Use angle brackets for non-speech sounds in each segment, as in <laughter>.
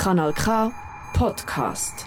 Kanal K Podcast.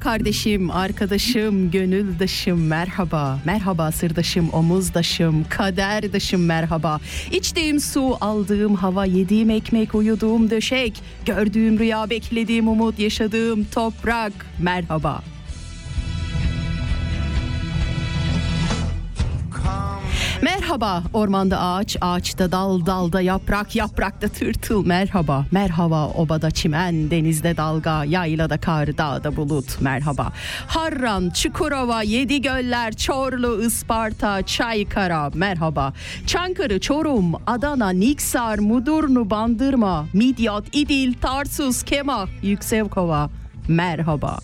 Kardeşim, arkadaşım, gönüldaşım merhaba. Merhaba sırdaşım, omuzdaşım, kaderdaşım merhaba. İçtiğim su, aldığım hava, yediğim ekmek, uyuduğum döşek, gördüğüm rüya, beklediğim umut, yaşadığım toprak merhaba. Merhaba ormanda ağaç, ağaçta dal, dalda yaprak, yaprakta tırtıl. Merhaba, merhaba obada çimen, denizde dalga, yaylada kar, dağda bulut. Merhaba. Harran, Çukurova, Yedi Göller, Çorlu, Isparta, Çaykara. Merhaba. Çankırı, Çorum, Adana, Niksar, Mudurnu, Bandırma, Midyat, İdil, Tarsus, Kemah, Yüksekova. Merhaba.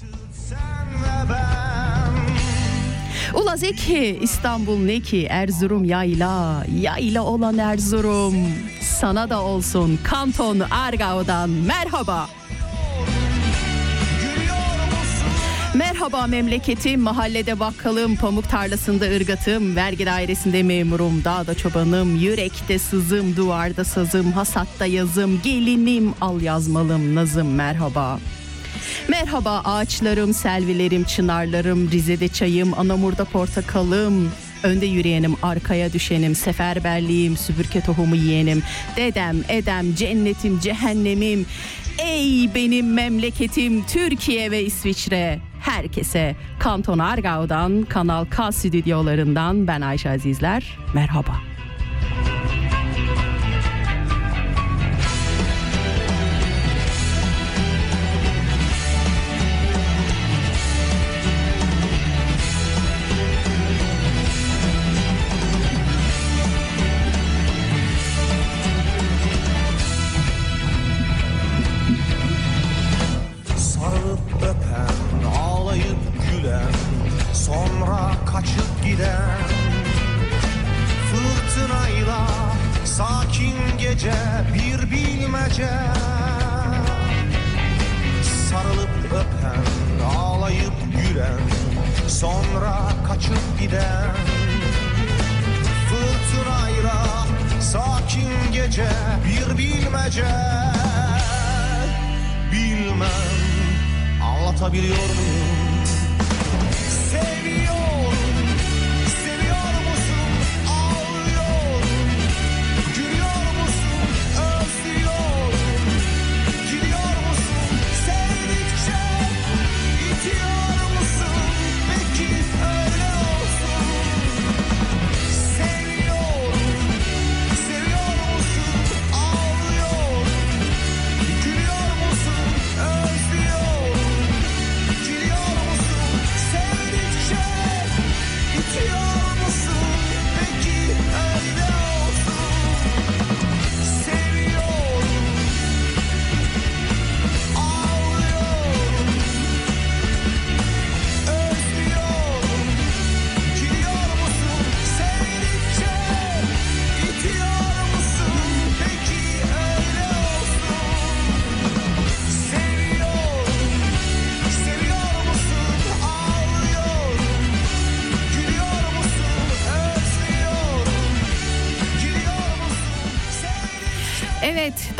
Ula Zeki, İstanbul ne ki Erzurum yayla, yayla olan Erzurum. Sana da olsun Kanton Argao'dan merhaba. Merhaba memleketim, mahallede bakkalım, pamuk tarlasında ırgatım, vergi dairesinde memurum, dağda çobanım, yürekte sızım, duvarda sazım, hasatta yazım, gelinim, al yazmalım, nazım merhaba. Merhaba ağaçlarım, selvilerim, çınarlarım, Rize'de çayım, Anamur'da portakalım. Önde yürüyenim, arkaya düşenim, seferberliğim, süpürge tohumu yiyenim. Dedem, edem, cennetim, cehennemim. Ey benim memleketim Türkiye ve İsviçre. Herkese Kanton Argao'dan, Kanal K stüdyolarından ben Ayşe Azizler. Merhaba.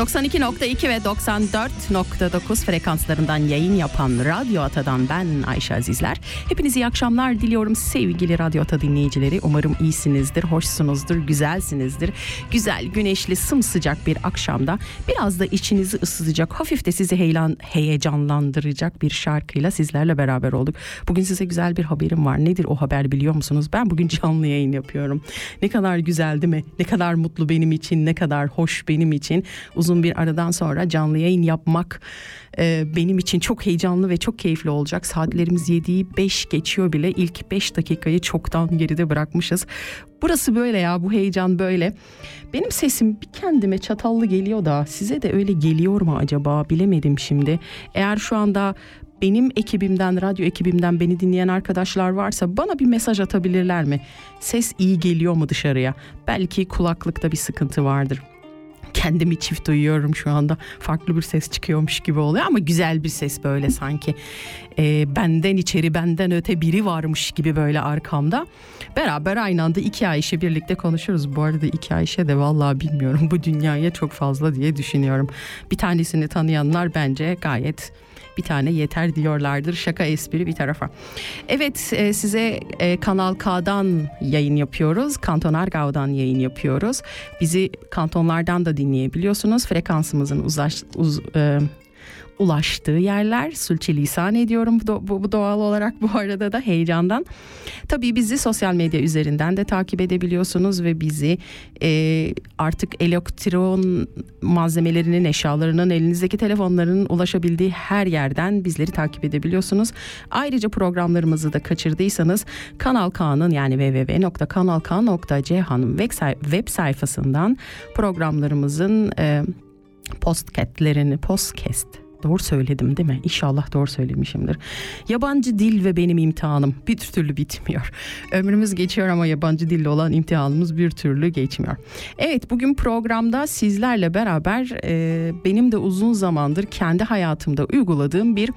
92.2 ve 94.9 frekanslarından yayın yapan Radyo Ata'dan ben Ayşe Azizler. Hepinize iyi akşamlar diliyorum sevgili Radyo Ata dinleyicileri. Umarım iyisinizdir, hoşsunuzdur, güzelsinizdir. Güzel, güneşli, sımsıcak bir akşamda biraz da içinizi ısıtacak, hafif de sizi heyelan, heyecanlandıracak bir şarkıyla sizlerle beraber olduk. Bugün size güzel bir haberim var. Nedir o haber biliyor musunuz? Ben bugün canlı yayın yapıyorum. Ne kadar güzel değil mi? Ne kadar mutlu benim için, ne kadar hoş benim için. Uzun uzun bir aradan sonra canlı yayın yapmak e, benim için çok heyecanlı ve çok keyifli olacak. Saatlerimiz 7'yi 5 geçiyor bile. İlk 5 dakikayı çoktan geride bırakmışız. Burası böyle ya bu heyecan böyle. Benim sesim bir kendime çatallı geliyor da size de öyle geliyor mu acaba bilemedim şimdi. Eğer şu anda benim ekibimden, radyo ekibimden beni dinleyen arkadaşlar varsa bana bir mesaj atabilirler mi? Ses iyi geliyor mu dışarıya? Belki kulaklıkta bir sıkıntı vardır kendimi çift duyuyorum şu anda. Farklı bir ses çıkıyormuş gibi oluyor ama güzel bir ses böyle sanki. Ee, benden içeri benden öte biri varmış gibi böyle arkamda. Beraber aynı anda iki Ayşe birlikte konuşuruz. Bu arada iki Ayşe de vallahi bilmiyorum bu dünyaya çok fazla diye düşünüyorum. Bir tanesini tanıyanlar bence gayet bir tane yeter diyorlardır. Şaka espri bir tarafa. Evet e, size e, Kanal K'dan yayın yapıyoruz. Kanton Argau'dan yayın yapıyoruz. Bizi kantonlardan da dinleyebiliyorsunuz. Frekansımızın uzaş, uz, e, ulaştığı yerler. Sülçelisan ediyorum bu, doğal olarak bu arada da heyecandan. Tabii bizi sosyal medya üzerinden de takip edebiliyorsunuz ve bizi e, artık elektron malzemelerinin, eşyalarının, elinizdeki telefonların ulaşabildiği her yerden bizleri takip edebiliyorsunuz. Ayrıca programlarımızı da kaçırdıysanız Kanal K'nın yani www.kanalk.ch web sayfasından programlarımızın e, postcatlerini, postcast Doğru söyledim değil mi? İnşallah doğru söylemişimdir. Yabancı dil ve benim imtihanım bir türlü bitmiyor. Ömrümüz geçiyor ama yabancı dille olan imtihanımız bir türlü geçmiyor. Evet bugün programda sizlerle beraber e, benim de uzun zamandır kendi hayatımda uyguladığım bir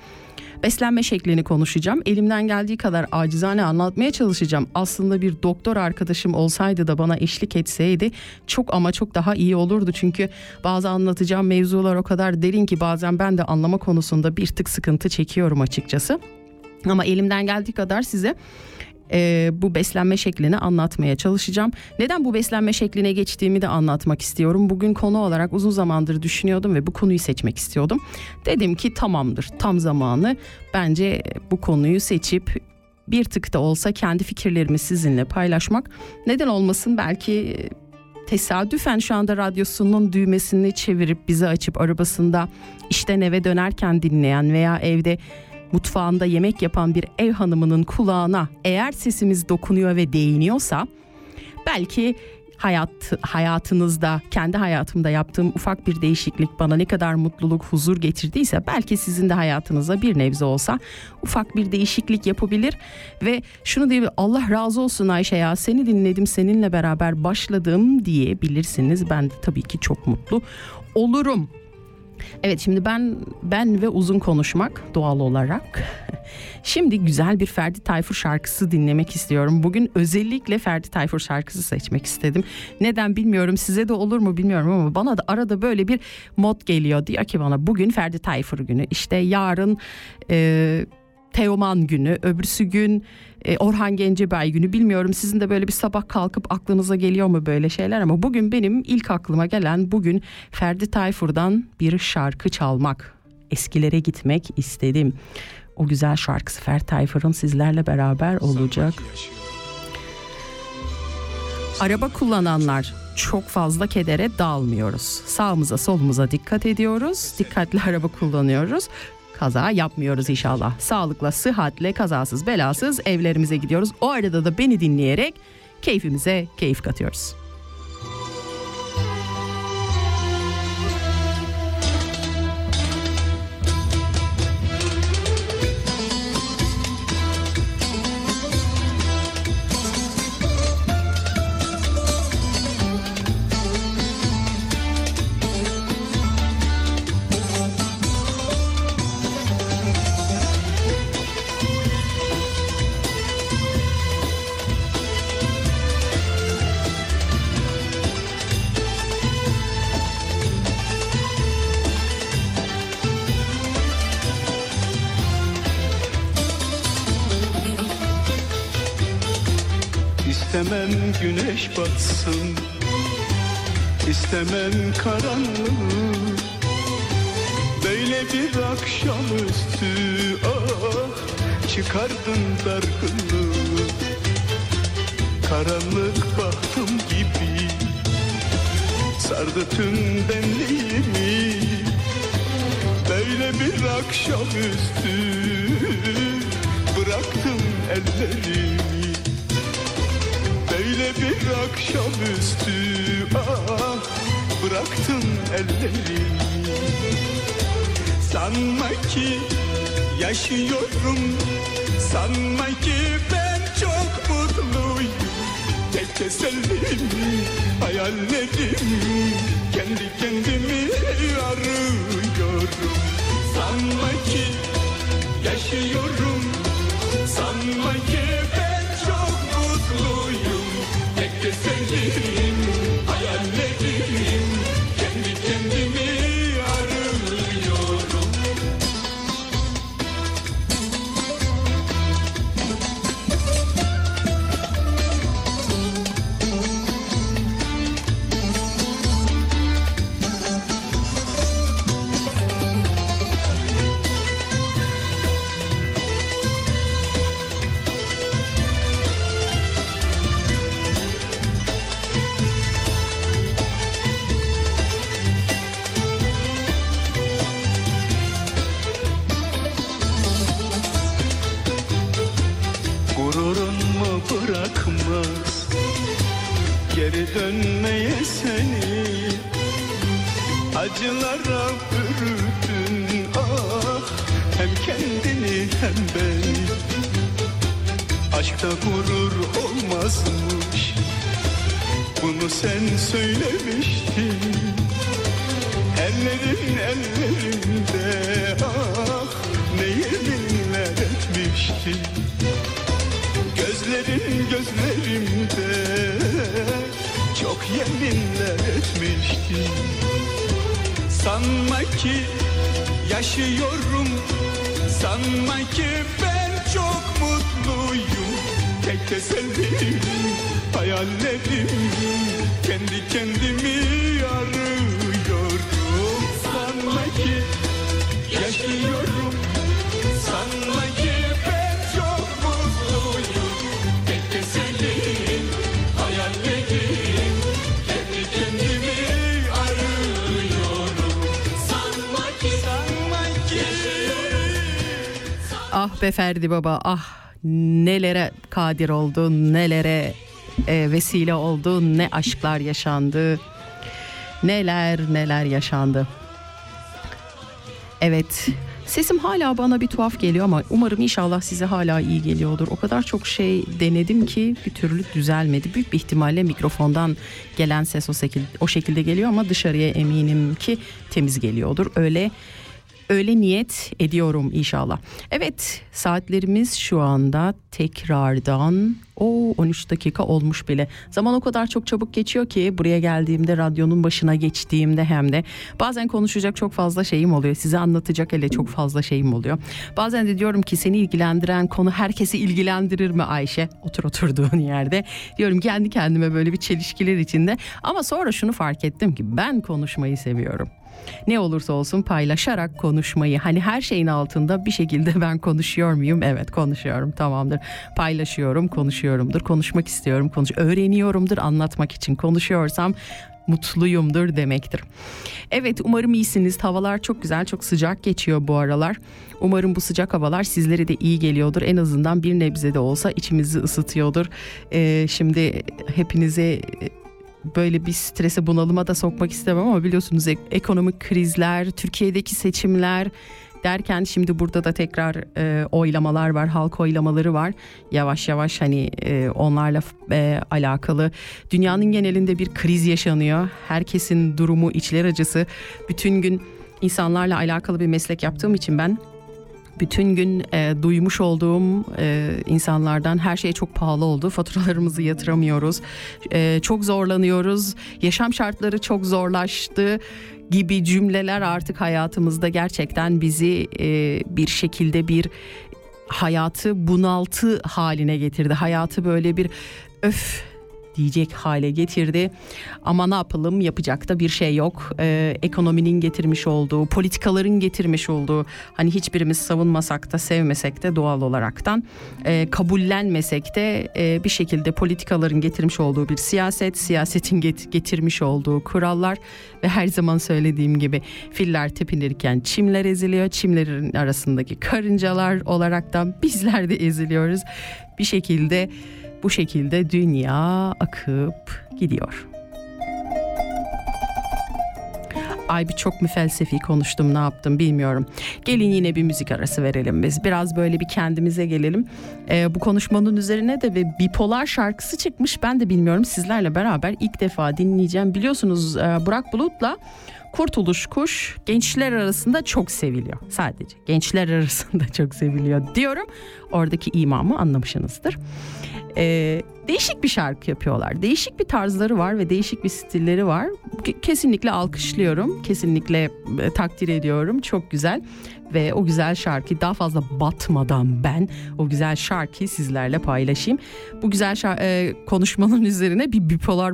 beslenme şeklini konuşacağım. Elimden geldiği kadar acizane anlatmaya çalışacağım. Aslında bir doktor arkadaşım olsaydı da bana eşlik etseydi çok ama çok daha iyi olurdu. Çünkü bazı anlatacağım mevzular o kadar derin ki bazen ben de anlama konusunda bir tık sıkıntı çekiyorum açıkçası. Ama elimden geldiği kadar size e, bu beslenme şeklini anlatmaya çalışacağım. Neden bu beslenme şekline geçtiğimi de anlatmak istiyorum. Bugün konu olarak uzun zamandır düşünüyordum ve bu konuyu seçmek istiyordum. Dedim ki tamamdır tam zamanı bence bu konuyu seçip bir tık da olsa kendi fikirlerimi sizinle paylaşmak neden olmasın belki tesadüfen şu anda radyosunun düğmesini çevirip bizi açıp arabasında işten eve dönerken dinleyen veya evde mutfağında yemek yapan bir ev hanımının kulağına eğer sesimiz dokunuyor ve değiniyorsa belki hayat hayatınızda kendi hayatımda yaptığım ufak bir değişiklik bana ne kadar mutluluk huzur getirdiyse belki sizin de hayatınıza bir nebze olsa ufak bir değişiklik yapabilir. Ve şunu diye Allah razı olsun Ayşe ya seni dinledim seninle beraber başladım. diyebilirsiniz. Ben de tabii ki çok mutlu olurum Evet şimdi ben ben ve uzun konuşmak doğal olarak. Şimdi güzel bir Ferdi Tayfur şarkısı dinlemek istiyorum. Bugün özellikle Ferdi Tayfur şarkısı seçmek istedim. Neden bilmiyorum size de olur mu bilmiyorum ama bana da arada böyle bir mod geliyor. Diyor ki bana bugün Ferdi Tayfur günü işte yarın... E, Teoman günü, öbürsü gün e, Orhan Gencebay günü bilmiyorum sizin de böyle bir sabah kalkıp aklınıza geliyor mu böyle şeyler ama bugün benim ilk aklıma gelen bugün Ferdi Tayfur'dan bir şarkı çalmak, eskilere gitmek istedim. O güzel şarkısı Ferdi Tayfur'un sizlerle beraber olacak. Araba kullananlar çok fazla kedere dalmıyoruz. Sağımıza solumuza dikkat ediyoruz. Dikkatli araba kullanıyoruz kaza yapmıyoruz inşallah. Sağlıkla, sıhhatle, kazasız, belasız evlerimize gidiyoruz. O arada da beni dinleyerek keyfimize keyif katıyoruz. İstemem güneş batsın. İstemem karanlık. Böyle bir akşamüstü ah Çıkardın dargınlığı. Karanlık bahtım gibi sardı tüm benliğimi. Böyle bir akşamüstü bıraktım ellerimi Böyle bir akşamüstü ah bıraktım ellerimi Sanma ki yaşıyorum Sanma ki ben çok mutluyum. Tek tesellim hayallerim Kendi kendimi arıyorum. Sanma ki yaşıyorum Sanma ki tesellim hayallerim Acılara bürüdün ah Hem kendini hem beni Aşkta gurur olmazmış Bunu sen söylemiştin. Ellerin ellerimde ah Ne yeminler etmiştin. Gözlerin gözlerimde çok yeminler etmiştin Sanma ki yaşıyorum Sanma ki ben çok mutluyum. Tek tesellim hayallerim Kendi kendimi arıyorum be Ferdi Baba ah nelere kadir oldu nelere e, vesile oldu ne aşklar yaşandı neler neler yaşandı. Evet sesim hala bana bir tuhaf geliyor ama umarım inşallah size hala iyi geliyordur. O kadar çok şey denedim ki bir türlü düzelmedi. Büyük bir ihtimalle mikrofondan gelen ses o şekilde, o şekilde geliyor ama dışarıya eminim ki temiz geliyordur. Öyle öyle niyet ediyorum inşallah. Evet saatlerimiz şu anda tekrardan o 13 dakika olmuş bile. Zaman o kadar çok çabuk geçiyor ki buraya geldiğimde radyonun başına geçtiğimde hem de bazen konuşacak çok fazla şeyim oluyor. Size anlatacak hele çok fazla şeyim oluyor. Bazen de diyorum ki seni ilgilendiren konu herkesi ilgilendirir mi Ayşe? Otur oturduğun yerde. Diyorum kendi kendime böyle bir çelişkiler içinde. Ama sonra şunu fark ettim ki ben konuşmayı seviyorum ne olursa olsun paylaşarak konuşmayı hani her şeyin altında bir şekilde <laughs> ben konuşuyor muyum? Evet konuşuyorum tamamdır. Paylaşıyorum, konuşuyorumdur. Konuşmak istiyorum, konuş öğreniyorumdur anlatmak için. Konuşuyorsam mutluyumdur demektir. Evet umarım iyisiniz. Havalar çok güzel, çok sıcak geçiyor bu aralar. Umarım bu sıcak havalar sizlere de iyi geliyordur. En azından bir nebze de olsa içimizi ısıtıyordur. Ee, şimdi hepinize böyle bir strese bunalıma da sokmak istemem ama biliyorsunuz ek- ekonomik krizler, Türkiye'deki seçimler derken şimdi burada da tekrar e, oylamalar var, halk oylamaları var. Yavaş yavaş hani e, onlarla e, alakalı dünyanın genelinde bir kriz yaşanıyor. Herkesin durumu içler acısı. Bütün gün insanlarla alakalı bir meslek yaptığım için ben bütün gün e, duymuş olduğum e, insanlardan her şey çok pahalı oldu. Faturalarımızı yatıramıyoruz. E, çok zorlanıyoruz. Yaşam şartları çok zorlaştı gibi cümleler artık hayatımızda gerçekten bizi e, bir şekilde bir hayatı bunaltı haline getirdi. Hayatı böyle bir öf diyecek hale getirdi. Ama ne yapalım yapacak da bir şey yok. Ee, ekonominin getirmiş olduğu, politikaların getirmiş olduğu hani hiçbirimiz savunmasak da sevmesek de doğal olaraktan e, kabullenmesek de e, bir şekilde politikaların getirmiş olduğu bir siyaset, siyasetin get- getirmiş olduğu kurallar ve her zaman söylediğim gibi filler tepinirken çimler eziliyor. Çimlerin arasındaki karıncalar olaraktan bizler de eziliyoruz. Bir şekilde bu şekilde dünya akıp gidiyor. Ay bir çok mu felsefi konuştum ne yaptım bilmiyorum. Gelin yine bir müzik arası verelim biz. Biraz böyle bir kendimize gelelim. Ee, bu konuşmanın üzerine de bir bipolar şarkısı çıkmış. Ben de bilmiyorum sizlerle beraber ilk defa dinleyeceğim. Biliyorsunuz e, Burak Bulut'la Kurtuluş Kuş gençler arasında çok seviliyor. Sadece gençler arasında <laughs> çok seviliyor diyorum. Oradaki imamı anlamışsınızdır. Ee, değişik bir şarkı yapıyorlar. Değişik bir tarzları var ve değişik bir stilleri var. Kesinlikle alkışlıyorum. Kesinlikle e, takdir ediyorum. Çok güzel. Ve o güzel şarkıyı daha fazla batmadan ben o güzel şarkıyı sizlerle paylaşayım. Bu güzel şarkı, e, konuşmanın üzerine bir bipolar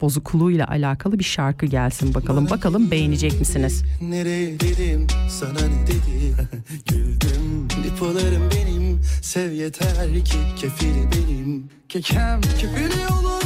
bozukluğuyla alakalı bir şarkı gelsin bakalım. Bakalım beğenecek misiniz? Nereye dedim sana ne dedim? <laughs> Güldüm. Bipolarım benim. Sev yeter ki kefili benim. Kekem kefili olursa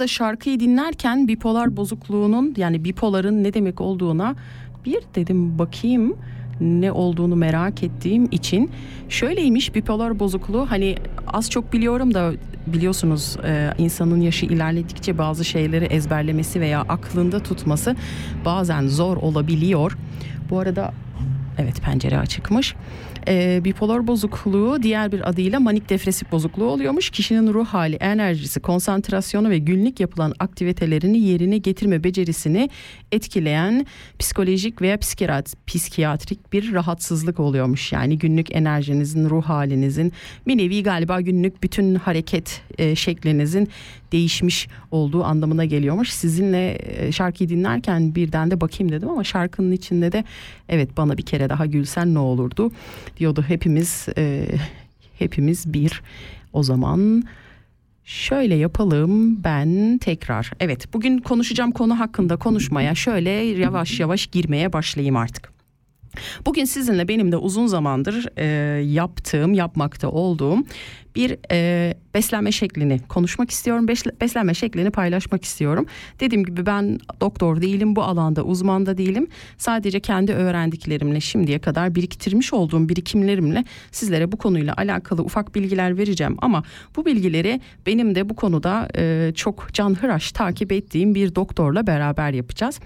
arada şarkıyı dinlerken bipolar bozukluğunun yani bipoların ne demek olduğuna bir dedim bakayım ne olduğunu merak ettiğim için şöyleymiş bipolar bozukluğu hani az çok biliyorum da biliyorsunuz e, insanın yaşı ilerledikçe bazı şeyleri ezberlemesi veya aklında tutması bazen zor olabiliyor. Bu arada Evet pencere açıkmış. Ee, bipolar bozukluğu diğer bir adıyla manik depresif bozukluğu oluyormuş. Kişinin ruh hali, enerjisi, konsantrasyonu ve günlük yapılan aktivitelerini yerine getirme becerisini etkileyen psikolojik veya psikiyat- psikiyatrik bir rahatsızlık oluyormuş. Yani günlük enerjinizin, ruh halinizin bir nevi galiba günlük bütün hareket e, şeklinizin değişmiş olduğu anlamına geliyormuş. Sizinle e, şarkıyı dinlerken birden de bakayım dedim ama şarkının içinde de evet bana bir kere daha gülsen ne olurdu diyordu. Hepimiz e, hepimiz bir. O zaman şöyle yapalım ben tekrar. Evet bugün konuşacağım konu hakkında konuşmaya şöyle yavaş yavaş girmeye başlayayım artık. Bugün sizinle benim de uzun zamandır e, yaptığım, yapmakta olduğum bir e, beslenme şeklini konuşmak istiyorum. Besle- beslenme şeklini paylaşmak istiyorum. Dediğim gibi ben doktor değilim, bu alanda uzman da değilim. Sadece kendi öğrendiklerimle şimdiye kadar biriktirmiş olduğum birikimlerimle sizlere bu konuyla alakalı ufak bilgiler vereceğim. Ama bu bilgileri benim de bu konuda e, çok canhıraş takip ettiğim bir doktorla beraber yapacağız.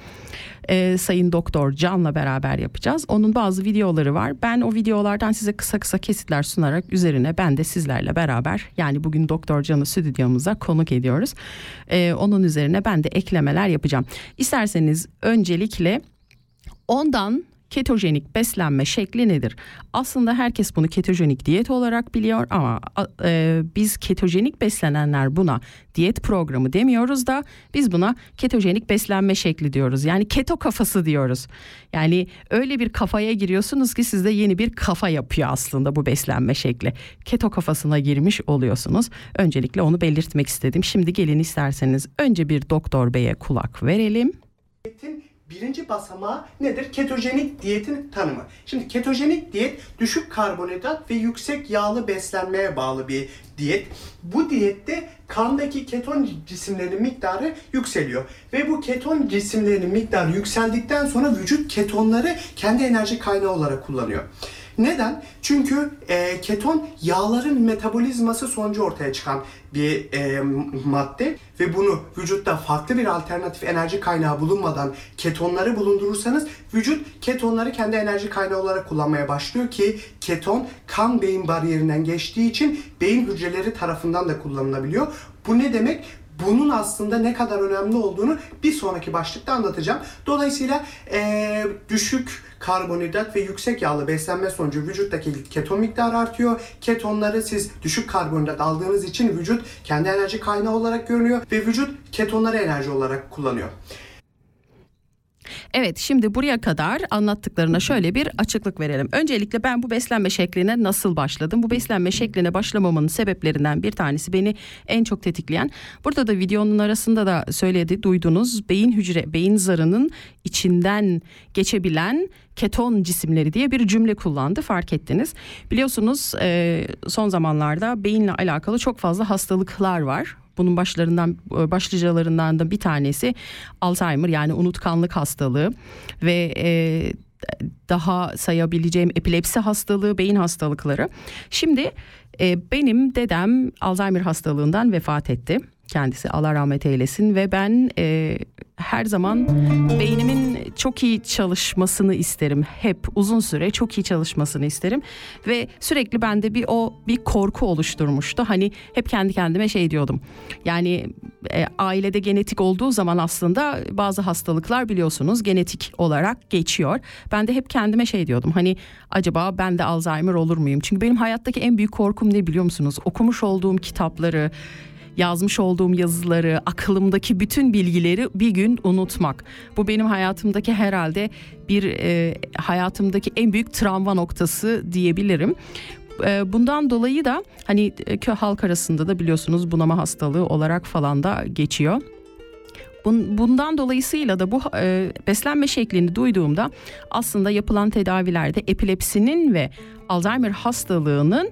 E, Sayın Doktor Can'la beraber yapacağız. Onun bazı videoları var. Ben o videolardan size kısa kısa kesitler sunarak üzerine ben de sizlerle beraber yani bugün Doktor Can'ı stüdyomuza konuk ediyoruz. E, onun üzerine ben de eklemeler yapacağım. İsterseniz öncelikle ondan ketojenik beslenme şekli nedir? Aslında herkes bunu ketojenik diyet olarak biliyor ama e, biz ketojenik beslenenler buna diyet programı demiyoruz da biz buna ketojenik beslenme şekli diyoruz. Yani keto kafası diyoruz. Yani öyle bir kafaya giriyorsunuz ki sizde yeni bir kafa yapıyor aslında bu beslenme şekli. Keto kafasına girmiş oluyorsunuz. Öncelikle onu belirtmek istedim. Şimdi gelin isterseniz önce bir doktor beye kulak verelim. Birinci basamağı nedir? Ketojenik diyetin tanımı. Şimdi ketojenik diyet düşük karbonhidrat ve yüksek yağlı beslenmeye bağlı bir diyet. Bu diyette kandaki keton cisimlerinin miktarı yükseliyor. Ve bu keton cisimlerinin miktarı yükseldikten sonra vücut ketonları kendi enerji kaynağı olarak kullanıyor. Neden? Çünkü e, keton yağların metabolizması sonucu ortaya çıkan bir e, madde ve bunu vücutta farklı bir alternatif enerji kaynağı bulunmadan ketonları bulundurursanız vücut ketonları kendi enerji kaynağı olarak kullanmaya başlıyor ki keton kan beyin bariyerinden geçtiği için beyin hücreleri tarafından da kullanılabiliyor. Bu ne demek? Bunun aslında ne kadar önemli olduğunu bir sonraki başlıkta anlatacağım. Dolayısıyla eee, düşük karbonhidrat ve yüksek yağlı beslenme sonucu vücuttaki keton miktarı artıyor. Ketonları siz düşük karbonhidrat aldığınız için vücut kendi enerji kaynağı olarak görünüyor ve vücut ketonları enerji olarak kullanıyor. Evet şimdi buraya kadar anlattıklarına şöyle bir açıklık verelim. Öncelikle ben bu beslenme şekline nasıl başladım? Bu beslenme şekline başlamamın sebeplerinden bir tanesi beni en çok tetikleyen. Burada da videonun arasında da söyledi duydunuz beyin hücre beyin zarının içinden geçebilen keton cisimleri diye bir cümle kullandı fark ettiniz. Biliyorsunuz son zamanlarda beyinle alakalı çok fazla hastalıklar var. Bunun başlarından başlıcalarından da bir tanesi Alzheimer yani unutkanlık hastalığı ve e, daha sayabileceğim epilepsi hastalığı, beyin hastalıkları. Şimdi e, benim dedem Alzheimer hastalığından vefat etti. Kendisi Allah rahmet eylesin ve ben e, her zaman beynimin çok iyi çalışmasını isterim. Hep uzun süre çok iyi çalışmasını isterim ve sürekli bende bir o bir korku oluşturmuştu. Hani hep kendi kendime şey diyordum. Yani e, ailede genetik olduğu zaman aslında bazı hastalıklar biliyorsunuz genetik olarak geçiyor. Ben de hep kendime şey diyordum. Hani acaba ben de Alzheimer olur muyum? Çünkü benim hayattaki en büyük korkum ne biliyor musunuz? Okumuş olduğum kitapları yazmış olduğum yazıları, akılımdaki bütün bilgileri bir gün unutmak. Bu benim hayatımdaki herhalde bir e, hayatımdaki en büyük travma noktası diyebilirim. E, Bundan dolayı da hani e, halk arasında da biliyorsunuz bunama hastalığı olarak falan da geçiyor. Bun- Bundan dolayısıyla da bu e, beslenme şeklini duyduğumda aslında yapılan tedavilerde epilepsinin ve Alzheimer hastalığının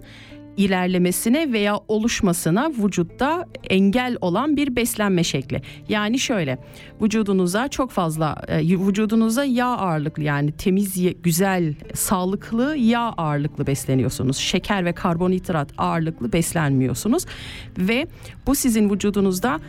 ilerlemesine veya oluşmasına vücutta engel olan bir beslenme şekli. Yani şöyle vücudunuza çok fazla e, vücudunuza yağ ağırlıklı yani temiz güzel sağlıklı yağ ağırlıklı besleniyorsunuz. Şeker ve karbonhidrat ağırlıklı beslenmiyorsunuz ve bu sizin vücudunuzda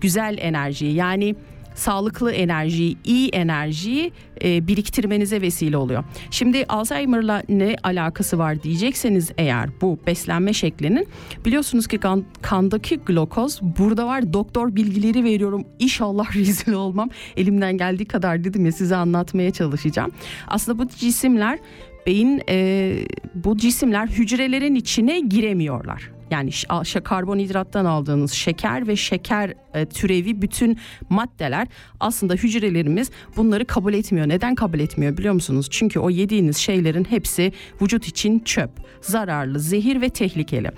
güzel enerjiyi yani sağlıklı enerjiyi, iyi enerjiyi e, biriktirmenize vesile oluyor. Şimdi Alzheimer'la ne alakası var diyecekseniz eğer bu beslenme şeklinin biliyorsunuz ki kan, kandaki glukoz burada var doktor bilgileri veriyorum İnşallah <laughs> rezil olmam elimden geldiği kadar dedim ya size anlatmaya çalışacağım. Aslında bu cisimler beyin e, bu cisimler hücrelerin içine giremiyorlar. Yani karbonhidrattan aldığınız şeker ve şeker e, türevi bütün maddeler aslında hücrelerimiz bunları kabul etmiyor. Neden kabul etmiyor biliyor musunuz? Çünkü o yediğiniz şeylerin hepsi vücut için çöp, zararlı, zehir ve tehlikeli.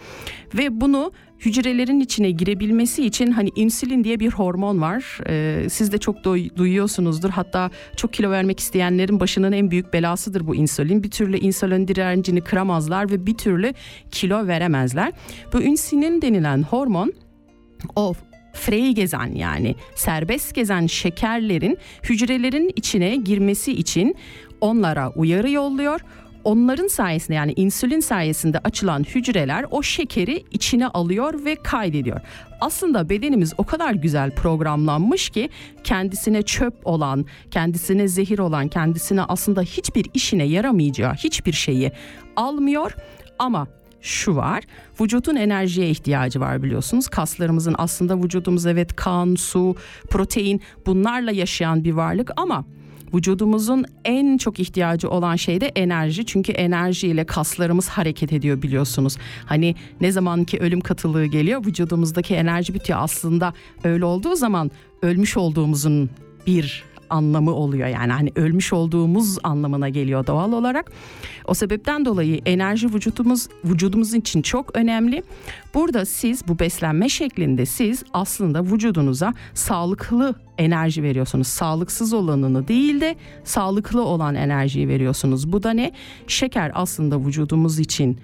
Ve bunu hücrelerin içine girebilmesi için hani insülin diye bir hormon var. Ee, siz de çok duy- duyuyorsunuzdur. Hatta çok kilo vermek isteyenlerin başının en büyük belasıdır bu insülin. Bir türlü insülin direncini kıramazlar ve bir türlü kilo veremezler. Bu insülin denilen hormon o free gezen yani serbest gezen şekerlerin hücrelerin içine girmesi için onlara uyarı yolluyor. Onların sayesinde yani insülin sayesinde açılan hücreler o şekeri içine alıyor ve kaydediyor. Aslında bedenimiz o kadar güzel programlanmış ki kendisine çöp olan, kendisine zehir olan, kendisine aslında hiçbir işine yaramayacağı hiçbir şeyi almıyor ama şu var. Vücudun enerjiye ihtiyacı var biliyorsunuz. Kaslarımızın aslında vücudumuz evet kan, su, protein bunlarla yaşayan bir varlık ama vücudumuzun en çok ihtiyacı olan şey de enerji. Çünkü enerjiyle kaslarımız hareket ediyor biliyorsunuz. Hani ne zaman ki ölüm katılığı geliyor vücudumuzdaki enerji bitiyor. Aslında öyle olduğu zaman ölmüş olduğumuzun bir anlamı oluyor. Yani hani ölmüş olduğumuz anlamına geliyor doğal olarak. O sebepten dolayı enerji vücudumuz vücudumuz için çok önemli. Burada siz bu beslenme şeklinde siz aslında vücudunuza sağlıklı enerji veriyorsunuz. Sağlıksız olanını değil de sağlıklı olan enerjiyi veriyorsunuz. Bu da ne? Şeker aslında vücudumuz için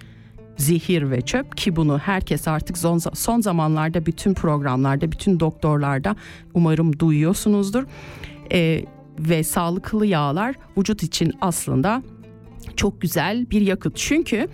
zehir ve çöp ki bunu herkes artık son, son zamanlarda bütün programlarda, bütün doktorlarda umarım duyuyorsunuzdur. Ee, ve sağlıklı yağlar vücut için aslında çok güzel bir yakıt. Çünkü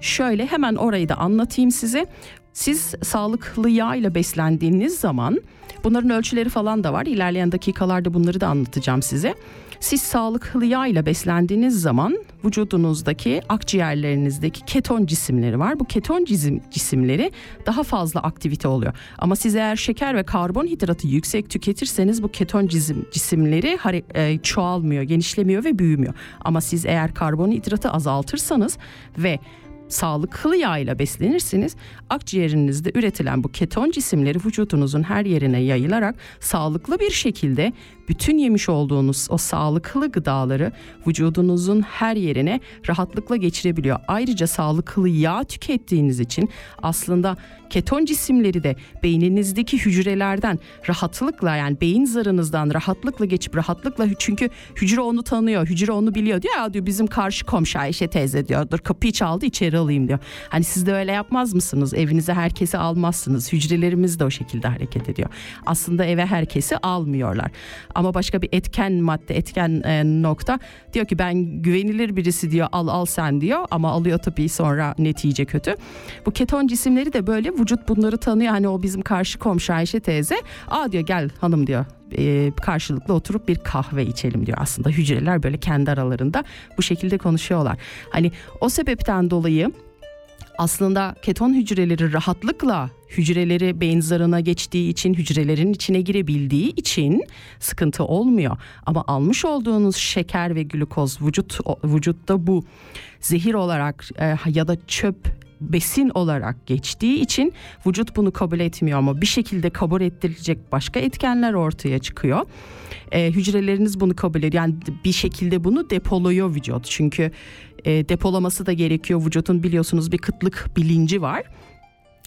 şöyle hemen orayı da anlatayım size. Siz sağlıklı yağ ile beslendiğiniz zaman bunların ölçüleri falan da var. İlerleyen dakikalarda bunları da anlatacağım size. Siz sağlıklı yağ ile beslendiğiniz zaman vücudunuzdaki akciğerlerinizdeki keton cisimleri var. Bu keton cisim, cisimleri daha fazla aktivite oluyor. Ama siz eğer şeker ve karbonhidratı yüksek tüketirseniz bu keton cisim, cisimleri e, çoğalmıyor, genişlemiyor ve büyümüyor. Ama siz eğer karbonhidratı azaltırsanız ve sağlıklı yağ ile beslenirsiniz akciğerinizde üretilen bu keton cisimleri vücudunuzun her yerine yayılarak sağlıklı bir şekilde bütün yemiş olduğunuz o sağlıklı gıdaları vücudunuzun her yerine rahatlıkla geçirebiliyor. Ayrıca sağlıklı yağ tükettiğiniz için aslında keton cisimleri de beyninizdeki hücrelerden rahatlıkla yani beyin zarınızdan rahatlıkla geçip rahatlıkla çünkü hücre onu tanıyor, hücre onu biliyor diyor ya diyor bizim karşı komşu Ayşe teyze diyordur kapıyı çaldı içeri alayım diyor. Hani siz de öyle yapmaz mısınız? Evinize herkesi almazsınız. Hücrelerimiz de o şekilde hareket ediyor. Aslında eve herkesi almıyorlar. Ama başka bir etken madde, etken e, nokta diyor ki ben güvenilir birisi diyor al al sen diyor ama alıyor tabii sonra netice kötü. Bu keton cisimleri de böyle vücut bunları tanıyor. Hani o bizim karşı komşu Ayşe teyze. Aa diyor gel hanım diyor e, karşılıklı oturup bir kahve içelim diyor. Aslında hücreler böyle kendi aralarında bu şekilde konuşuyorlar. Hani o sebepten dolayı aslında keton hücreleri rahatlıkla hücreleri beyin zarına geçtiği için hücrelerin içine girebildiği için sıkıntı olmuyor. Ama almış olduğunuz şeker ve glukoz vücut vücutta bu zehir olarak e, ya da çöp besin olarak geçtiği için vücut bunu kabul etmiyor ama bir şekilde kabul ettirilecek başka etkenler ortaya çıkıyor. E, hücreleriniz bunu kabul ediyor. Yani bir şekilde bunu depoluyor vücut. Çünkü e, depolaması da gerekiyor. Vücutun biliyorsunuz bir kıtlık bilinci var.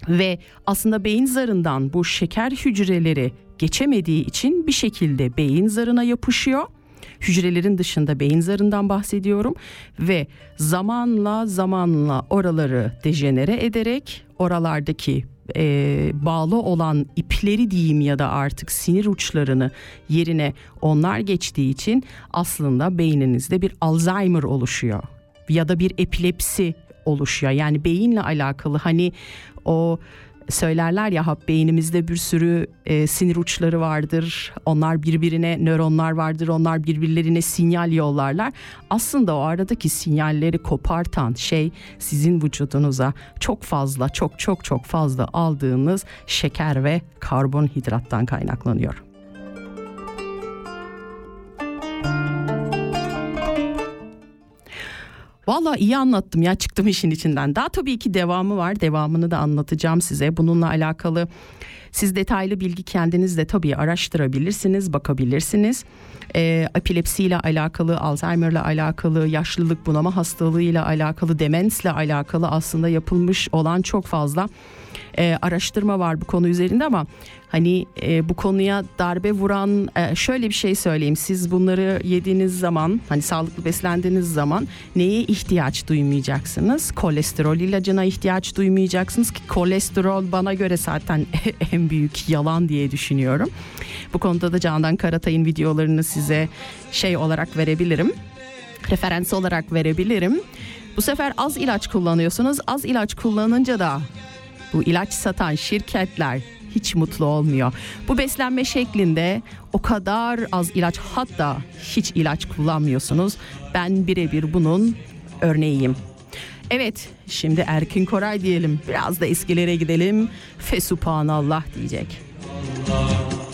Ve aslında beyin zarından bu şeker hücreleri geçemediği için bir şekilde beyin zarına yapışıyor. Hücrelerin dışında beyin zarından bahsediyorum ve zamanla zamanla oraları dejenere ederek oralardaki e, bağlı olan ipleri diyeyim ya da artık sinir uçlarını yerine onlar geçtiği için aslında beyninizde bir Alzheimer oluşuyor ya da bir epilepsi oluşuyor. Yani beyinle alakalı hani o söylerler ya hap beynimizde bir sürü e, sinir uçları vardır. Onlar birbirine nöronlar vardır. Onlar birbirlerine sinyal yollarlar. Aslında o aradaki sinyalleri kopartan şey sizin vücudunuza çok fazla çok çok çok fazla aldığınız şeker ve karbonhidrattan kaynaklanıyor. Valla iyi anlattım ya çıktım işin içinden. Daha tabii ki devamı var. Devamını da anlatacağım size. Bununla alakalı siz detaylı bilgi kendiniz de tabii araştırabilirsiniz, bakabilirsiniz. Ee, epilepsiyle alakalı, Alzheimer'la alakalı, yaşlılık bunama hastalığıyla alakalı, demensle alakalı aslında yapılmış olan çok fazla e, araştırma var bu konu üzerinde ama hani e, bu konuya darbe vuran e, şöyle bir şey söyleyeyim siz bunları yediğiniz zaman hani sağlıklı beslendiğiniz zaman neye ihtiyaç duymayacaksınız kolesterol ilacına ihtiyaç duymayacaksınız ki kolesterol bana göre zaten <laughs> en büyük yalan diye düşünüyorum bu konuda da Candan Karatay'ın videolarını size şey olarak verebilirim referans olarak verebilirim. Bu sefer az ilaç kullanıyorsunuz. Az ilaç kullanınca da bu ilaç satan şirketler hiç mutlu olmuyor. Bu beslenme şeklinde o kadar az ilaç hatta hiç ilaç kullanmıyorsunuz. Ben birebir bunun örneğiyim. Evet şimdi Erkin Koray diyelim biraz da eskilere gidelim. Fesubhanallah diyecek. Böyle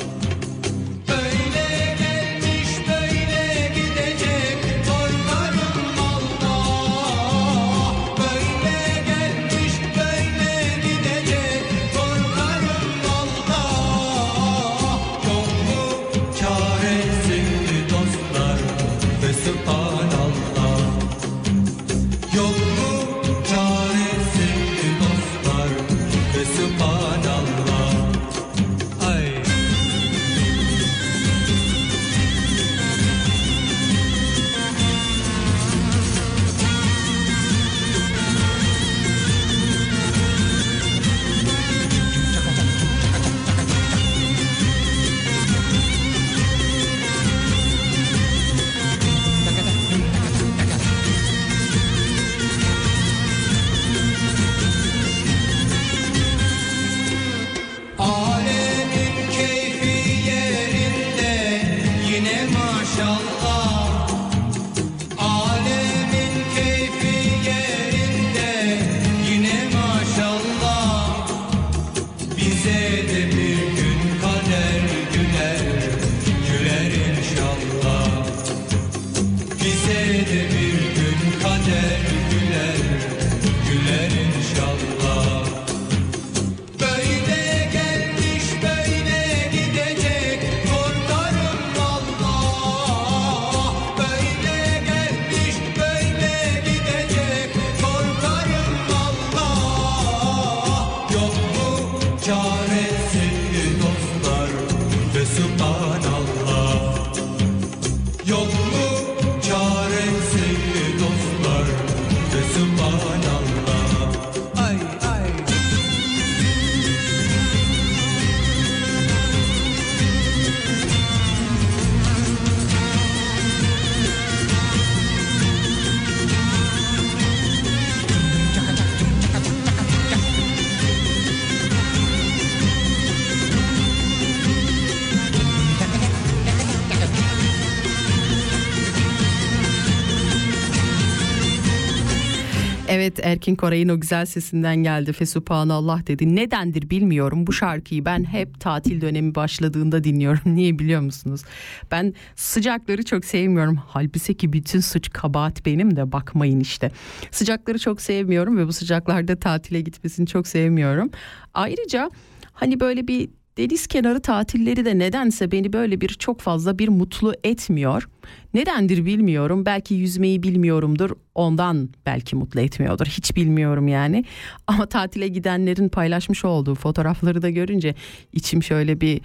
Evet Erkin Koray'ın o güzel sesinden geldi. Fesubhanallah dedi. Nedendir bilmiyorum. Bu şarkıyı ben hep tatil dönemi başladığında dinliyorum. <laughs> Niye biliyor musunuz? Ben sıcakları çok sevmiyorum. Halbuki ki bütün suç kabahat benim de bakmayın işte. Sıcakları çok sevmiyorum ve bu sıcaklarda tatile gitmesini çok sevmiyorum. Ayrıca hani böyle bir deniz kenarı tatilleri de nedense beni böyle bir çok fazla bir mutlu etmiyor. Nedendir bilmiyorum. Belki yüzmeyi bilmiyorumdur. Ondan belki mutlu etmiyordur. Hiç bilmiyorum yani. <laughs> Ama tatile gidenlerin paylaşmış olduğu fotoğrafları da görünce içim şöyle bir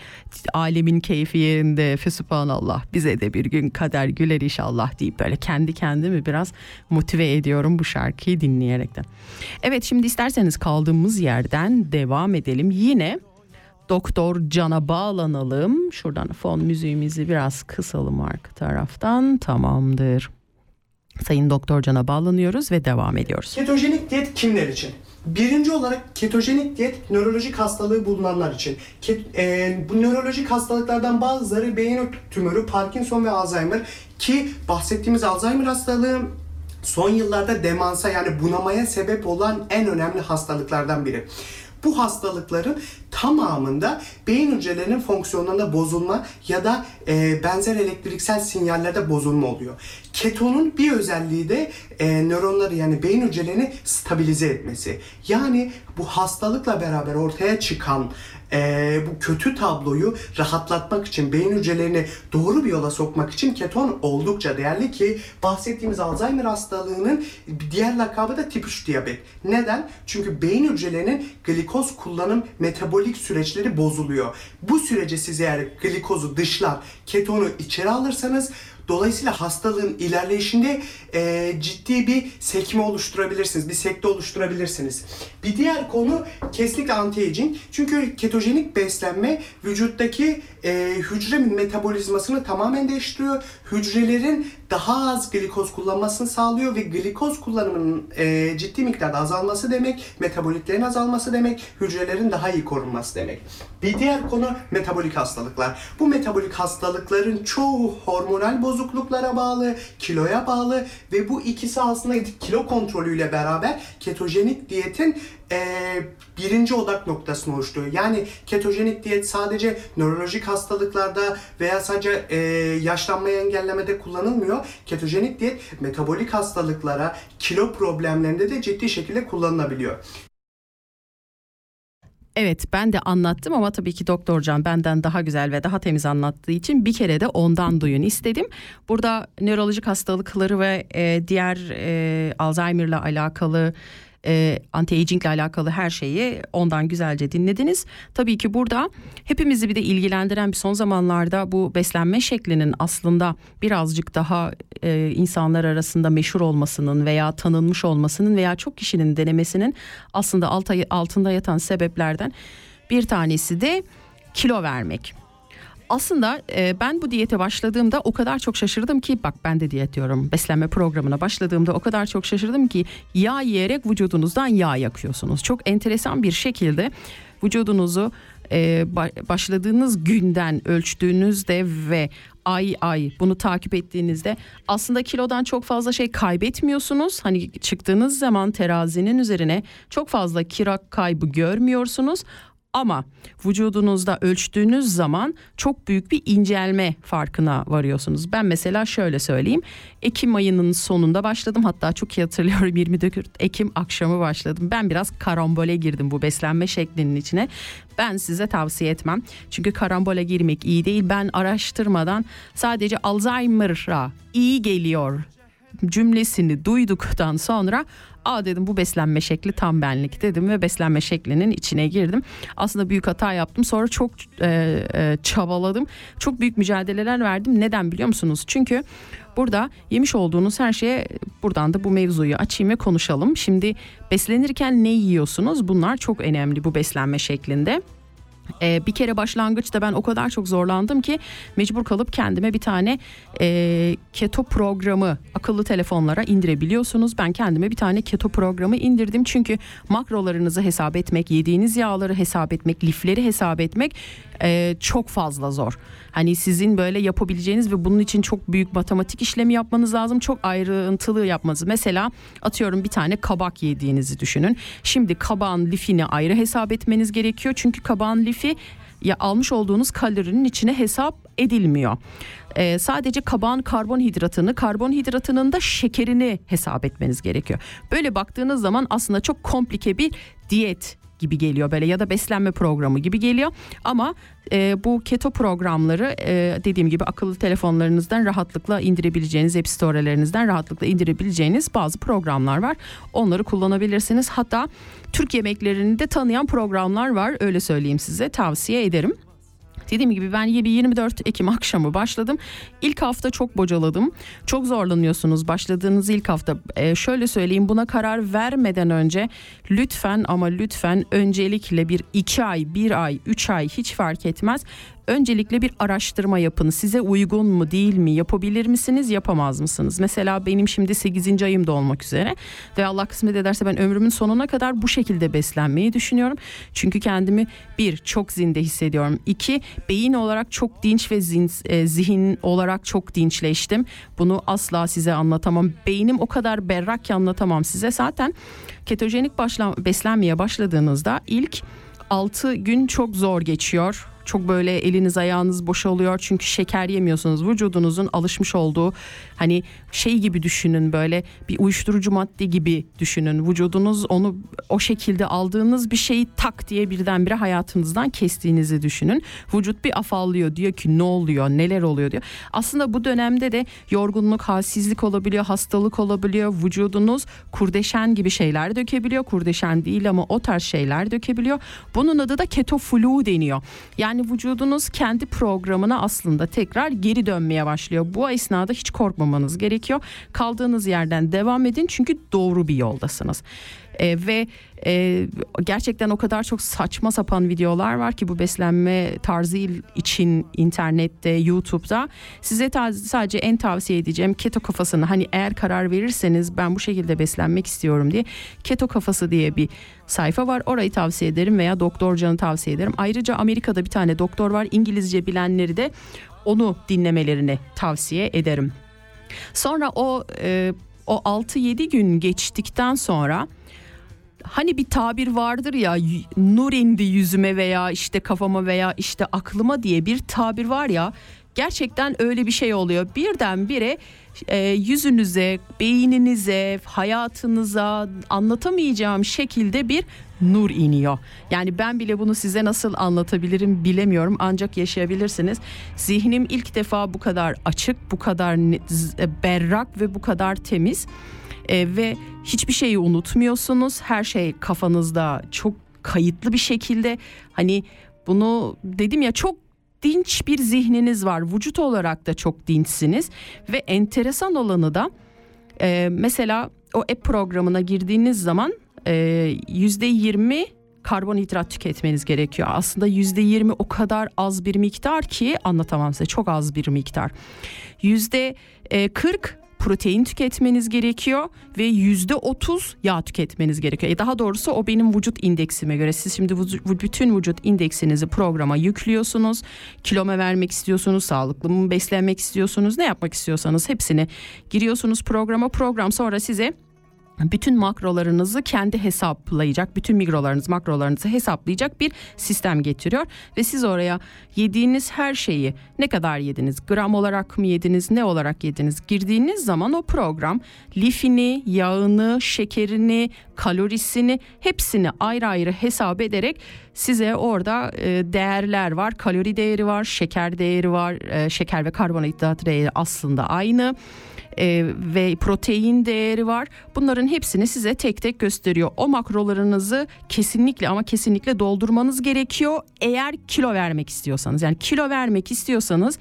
alemin keyfi yerinde. Fesubhanallah bize de bir gün kader güler inşallah deyip böyle kendi kendimi biraz motive ediyorum bu şarkıyı dinleyerekten. Evet şimdi isterseniz kaldığımız yerden devam edelim. Yine Doktor Can'a bağlanalım. Şuradan fon müziğimizi biraz kısalım arka taraftan. Tamamdır. Sayın Doktor Can'a bağlanıyoruz ve devam ediyoruz. Ketojenik diyet kimler için? Birinci olarak ketojenik diyet nörolojik hastalığı bulunanlar için. Ke- e, bu nörolojik hastalıklardan bazıları beyin tümörü, Parkinson ve Alzheimer ki bahsettiğimiz Alzheimer hastalığı son yıllarda demansa yani bunamaya sebep olan en önemli hastalıklardan biri. Bu hastalıkların tamamında beyin hücrelerinin fonksiyonlarında bozulma ya da e, benzer elektriksel sinyallerde bozulma oluyor. Ketonun bir özelliği de e, nöronları yani beyin hücrelerini stabilize etmesi. Yani bu hastalıkla beraber ortaya çıkan e, bu kötü tabloyu rahatlatmak için, beyin hücrelerini doğru bir yola sokmak için keton oldukça değerli ki bahsettiğimiz Alzheimer hastalığının diğer lakabı da tip 3 diyabet. Neden? Çünkü beyin hücrelerinin glikoz kullanım metabolik süreçleri bozuluyor. Bu sürece siz eğer glikozu dışlar, ketonu içeri alırsanız Dolayısıyla hastalığın ilerleyişinde e, ciddi bir sekme oluşturabilirsiniz, bir sekte oluşturabilirsiniz. Bir diğer konu kesinlikle anti-aging. Çünkü ketojenik beslenme vücuttaki e, hücre metabolizmasını tamamen değiştiriyor. Hücrelerin daha az glikoz kullanmasını sağlıyor ve glikoz kullanımının e, ciddi miktarda azalması demek, metabolitlerin azalması demek, hücrelerin daha iyi korunması demek. Bir diğer konu metabolik hastalıklar. Bu metabolik hastalıkların çoğu hormonal bozukluklara bağlı, kiloya bağlı ve bu ikisi aslında kilo kontrolüyle beraber ketojenik diyetin e, birinci odak noktasını oluşturuyor. Yani ketojenik diyet sadece nörolojik hastalıklarda veya sadece e, yaşlanmayı engellemede kullanılmıyor. Ketojenik diyet metabolik hastalıklara, kilo problemlerinde de ciddi şekilde kullanılabiliyor. Evet ben de anlattım ama tabii ki doktorcan benden daha güzel ve daha temiz anlattığı için bir kere de ondan duyun istedim. Burada nörolojik hastalıkları ve e, diğer e, Alzheimer'la alakalı e, anti-aging ile alakalı her şeyi ondan güzelce dinlediniz. Tabii ki burada hepimizi bir de ilgilendiren bir son zamanlarda bu beslenme şeklinin aslında birazcık daha e, insanlar arasında meşhur olmasının veya tanınmış olmasının veya çok kişinin denemesinin aslında alta, altında yatan sebeplerden bir tanesi de kilo vermek. Aslında e, ben bu diyete başladığımda o kadar çok şaşırdım ki bak ben de diyet diyorum beslenme programına başladığımda o kadar çok şaşırdım ki yağ yiyerek vücudunuzdan yağ yakıyorsunuz. Çok enteresan bir şekilde vücudunuzu e, başladığınız günden ölçtüğünüzde ve ay ay bunu takip ettiğinizde aslında kilodan çok fazla şey kaybetmiyorsunuz. Hani çıktığınız zaman terazinin üzerine çok fazla kira kaybı görmüyorsunuz ama vücudunuzda ölçtüğünüz zaman çok büyük bir incelme farkına varıyorsunuz. Ben mesela şöyle söyleyeyim. Ekim ayının sonunda başladım. Hatta çok iyi hatırlıyorum 24 Ekim akşamı başladım. Ben biraz karambole girdim bu beslenme şeklinin içine. Ben size tavsiye etmem. Çünkü karambole girmek iyi değil. Ben araştırmadan sadece Alzheimer'a iyi geliyor cümlesini duyduktan sonra aa dedim bu beslenme şekli tam benlik dedim ve beslenme şeklinin içine girdim. Aslında büyük hata yaptım sonra çok e, e, çabaladım çok büyük mücadeleler verdim neden biliyor musunuz? Çünkü burada yemiş olduğunuz her şeye buradan da bu mevzuyu açayım ve konuşalım. Şimdi beslenirken ne yiyorsunuz bunlar çok önemli bu beslenme şeklinde. Ee, bir kere başlangıçta ben o kadar çok zorlandım ki mecbur kalıp kendime bir tane e, keto programı akıllı telefonlara indirebiliyorsunuz. Ben kendime bir tane keto programı indirdim çünkü makrolarınızı hesap etmek, yediğiniz yağları hesap etmek, lifleri hesap etmek e, çok fazla zor. Hani sizin böyle yapabileceğiniz ve bunun için çok büyük matematik işlemi yapmanız lazım. Çok ayrıntılı yapmanız. Mesela atıyorum bir tane kabak yediğinizi düşünün. Şimdi kabağın lifini ayrı hesap etmeniz gerekiyor. Çünkü kabağın lifi ya almış olduğunuz kalorinin içine hesap edilmiyor. Ee, sadece kabağın karbonhidratını, karbonhidratının da şekerini hesap etmeniz gerekiyor. Böyle baktığınız zaman aslında çok komplike bir diyet gibi geliyor böyle ya da beslenme programı gibi geliyor ama e, bu keto programları e, dediğim gibi akıllı telefonlarınızdan rahatlıkla indirebileceğiniz App Store'lerinizden rahatlıkla indirebileceğiniz bazı programlar var. Onları kullanabilirsiniz. Hatta Türk yemeklerini de tanıyan programlar var. Öyle söyleyeyim size. Tavsiye ederim. Dediğim gibi ben 24 Ekim akşamı başladım. İlk hafta çok bocaladım. Çok zorlanıyorsunuz başladığınız ilk hafta. Ee, şöyle söyleyeyim buna karar vermeden önce lütfen ama lütfen öncelikle bir 2 ay, 1 ay, 3 ay hiç fark etmez öncelikle bir araştırma yapın. Size uygun mu değil mi? Yapabilir misiniz? Yapamaz mısınız? Mesela benim şimdi 8. ayımda olmak üzere ve Allah kısmet ederse ben ömrümün sonuna kadar bu şekilde beslenmeyi düşünüyorum. Çünkü kendimi bir çok zinde hissediyorum. İki beyin olarak çok dinç ve zin, e, zihin olarak çok dinçleştim. Bunu asla size anlatamam. Beynim o kadar berrak ki anlatamam size. Zaten ketojenik başla, beslenmeye başladığınızda ilk 6 gün çok zor geçiyor. Çok böyle eliniz ayağınız boşalıyor çünkü şeker yemiyorsunuz. Vücudunuzun alışmış olduğu hani şey gibi düşünün böyle bir uyuşturucu madde gibi düşünün. Vücudunuz onu o şekilde aldığınız bir şeyi tak diye birdenbire hayatınızdan kestiğinizi düşünün. Vücut bir afallıyor diyor ki ne oluyor neler oluyor diyor. Aslında bu dönemde de yorgunluk, halsizlik olabiliyor, hastalık olabiliyor. Vücudunuz kurdeşen gibi şeyler dökebiliyor. Kurdeşen değil ama o tarz şeyler dökebiliyor. Bunun adı da keto flu deniyor. Yani vücudunuz kendi programına aslında tekrar geri dönmeye başlıyor. Bu esnada hiç korkmamanız gerekiyor. Kaldığınız yerden devam edin çünkü doğru bir yoldasınız. Ee, ve e, gerçekten o kadar çok saçma sapan videolar var ki bu beslenme tarzı için internette, YouTube'da. Size sadece en tavsiye edeceğim keto kafasını hani eğer karar verirseniz ben bu şekilde beslenmek istiyorum diye keto kafası diye bir sayfa var. Orayı tavsiye ederim veya Doktor Can'ı tavsiye ederim. Ayrıca Amerika'da bir tane doktor var. İngilizce bilenleri de onu dinlemelerini tavsiye ederim. Sonra o e, o 6-7 gün geçtikten sonra hani bir tabir vardır ya nur indi yüzüme veya işte kafama veya işte aklıma diye bir tabir var ya gerçekten öyle bir şey oluyor. Birdenbire e, yüzünüze, beyninize, hayatınıza anlatamayacağım şekilde bir nur iniyor. Yani ben bile bunu size nasıl anlatabilirim bilemiyorum ancak yaşayabilirsiniz. Zihnim ilk defa bu kadar açık, bu kadar z- berrak ve bu kadar temiz. E, ve hiçbir şeyi unutmuyorsunuz. Her şey kafanızda çok kayıtlı bir şekilde. Hani bunu dedim ya çok dinç bir zihniniz var. Vücut olarak da çok dinçsiniz ve enteresan olanı da e, mesela o app programına girdiğiniz zaman e, yüzde yirmi karbonhidrat tüketmeniz gerekiyor. Aslında yüzde yirmi o kadar az bir miktar ki anlatamam size çok az bir miktar. Yüzde kırk protein tüketmeniz gerekiyor ve yüzde otuz yağ tüketmeniz gerekiyor. E daha doğrusu o benim vücut indeksime göre. Siz şimdi bütün vücut indeksinizi programa yüklüyorsunuz. Kilome vermek istiyorsunuz, sağlıklı mı beslenmek istiyorsunuz, ne yapmak istiyorsanız hepsini giriyorsunuz programa. Program sonra size bütün makrolarınızı kendi hesaplayacak, bütün mikrolarınız, makrolarınızı hesaplayacak bir sistem getiriyor ve siz oraya yediğiniz her şeyi ne kadar yediniz, gram olarak mı yediniz, ne olarak yediniz girdiğiniz zaman o program lifini, yağını, şekerini, kalorisini hepsini ayrı ayrı hesap ederek size orada e, değerler var. Kalori değeri var, şeker değeri var. E, şeker ve karbonhidrat değeri aslında aynı e, ve protein değeri var. Bunların hepsini size tek tek gösteriyor. O makrolarınızı kesinlikle ama kesinlikle doldurmanız gerekiyor eğer kilo vermek istiyorsanız. Yani kilo vermek istiyorsanız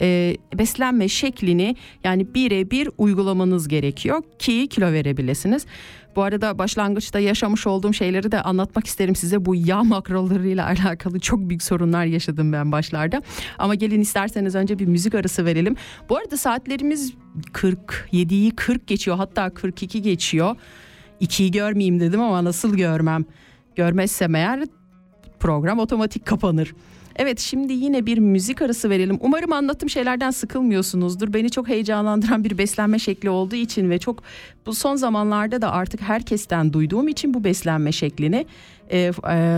e, beslenme şeklini yani birebir uygulamanız gerekiyor ki kilo verebilirsiniz. Bu arada başlangıçta yaşamış olduğum şeyleri de anlatmak isterim size. Bu yağ makrolarıyla <laughs> alakalı çok büyük sorunlar yaşadım ben başlarda. Ama gelin isterseniz önce bir müzik arası verelim. Bu arada saatlerimiz 47'yi 40 geçiyor hatta 42 geçiyor. 2'yi görmeyeyim dedim ama nasıl görmem? Görmezsem eğer program otomatik kapanır. Evet şimdi yine bir müzik arası verelim. Umarım anlattığım şeylerden sıkılmıyorsunuzdur. Beni çok heyecanlandıran bir beslenme şekli olduğu için ve çok bu son zamanlarda da artık herkesten duyduğum için bu beslenme şeklini e, e,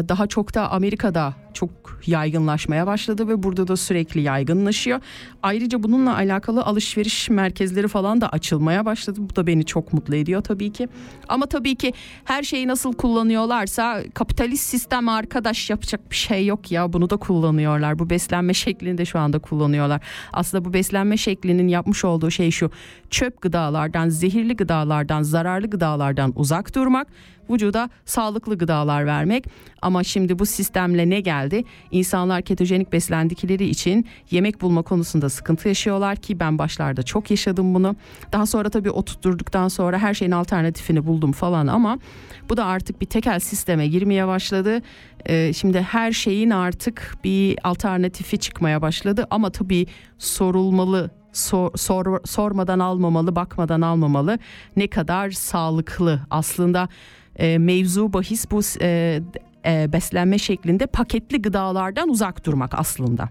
daha çok da Amerika'da çok yaygınlaşmaya başladı ve burada da sürekli yaygınlaşıyor. Ayrıca bununla alakalı alışveriş merkezleri falan da açılmaya başladı. Bu da beni çok mutlu ediyor tabii ki. Ama tabii ki her şeyi nasıl kullanıyorlarsa kapitalist sistem arkadaş yapacak bir şey yok ya. Bunu da kullanıyorlar. Bu beslenme şeklini de şu anda kullanıyorlar. Aslında bu beslenme şeklinin yapmış olduğu şey şu. Çöp gıdalardan, zehirli gıdalardan, zararlı gıdalardan uzak durmak vücuda sağlıklı gıdalar vermek. Ama şimdi bu sistemle ne geldi? İnsanlar ketojenik beslendikleri için yemek bulma konusunda sıkıntı yaşıyorlar ki ben başlarda çok yaşadım bunu. Daha sonra tabii oturtturduktan sonra her şeyin alternatifini buldum falan ama bu da artık bir tekel sisteme girmeye başladı. Ee, şimdi her şeyin artık bir alternatifi çıkmaya başladı ama tabii sorulmalı sor, sor- sormadan almamalı, bakmadan almamalı. Ne kadar sağlıklı aslında e, mevzu bahis bu e, e, beslenme şeklinde paketli gıdalardan uzak durmak aslında.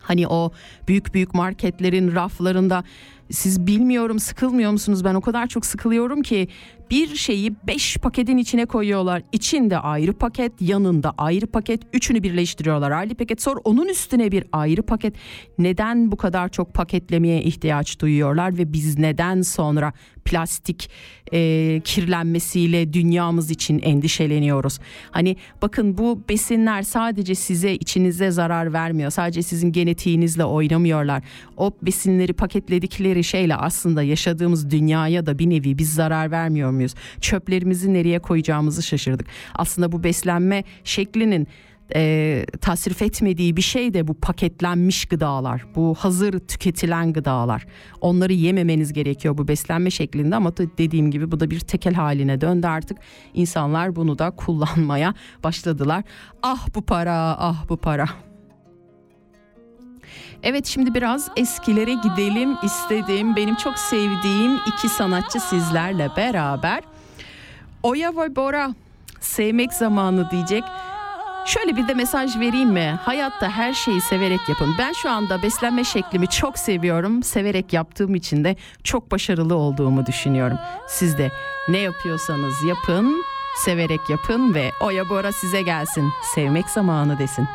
Hani o büyük büyük marketlerin raflarında Siz bilmiyorum sıkılmıyor musunuz? Ben o kadar çok sıkılıyorum ki bir şeyi 5 paketin içine koyuyorlar. İçinde ayrı paket, yanında ayrı paket, üçünü birleştiriyorlar. Ayrı paket sonra onun üstüne bir ayrı paket. Neden bu kadar çok paketlemeye ihtiyaç duyuyorlar ve biz neden sonra plastik e, kirlenmesiyle dünyamız için endişeleniyoruz. Hani bakın bu besinler sadece size içinize zarar vermiyor. Sadece sizin genetiğinizle oynamıyorlar. O besinleri paketledikleri şeyle aslında yaşadığımız dünyaya da bir nevi biz zarar vermiyor muyuz? Çöplerimizi nereye koyacağımızı şaşırdık. Aslında bu beslenme şeklinin e, tasrif etmediği bir şey de bu paketlenmiş gıdalar, bu hazır tüketilen gıdalar. Onları yememeniz gerekiyor bu beslenme şeklinde ama dediğim gibi bu da bir tekel haline döndü artık. İnsanlar bunu da kullanmaya başladılar. Ah bu para, ah bu para. Evet şimdi biraz eskilere gidelim istedim. Benim çok sevdiğim iki sanatçı sizlerle beraber. Oya ve Bora sevmek zamanı diyecek. Şöyle bir de mesaj vereyim mi? Hayatta her şeyi severek yapın. Ben şu anda beslenme şeklimi çok seviyorum. Severek yaptığım için de çok başarılı olduğumu düşünüyorum. Siz de ne yapıyorsanız yapın, severek yapın ve Oya Bora size gelsin. Sevmek zamanı desin.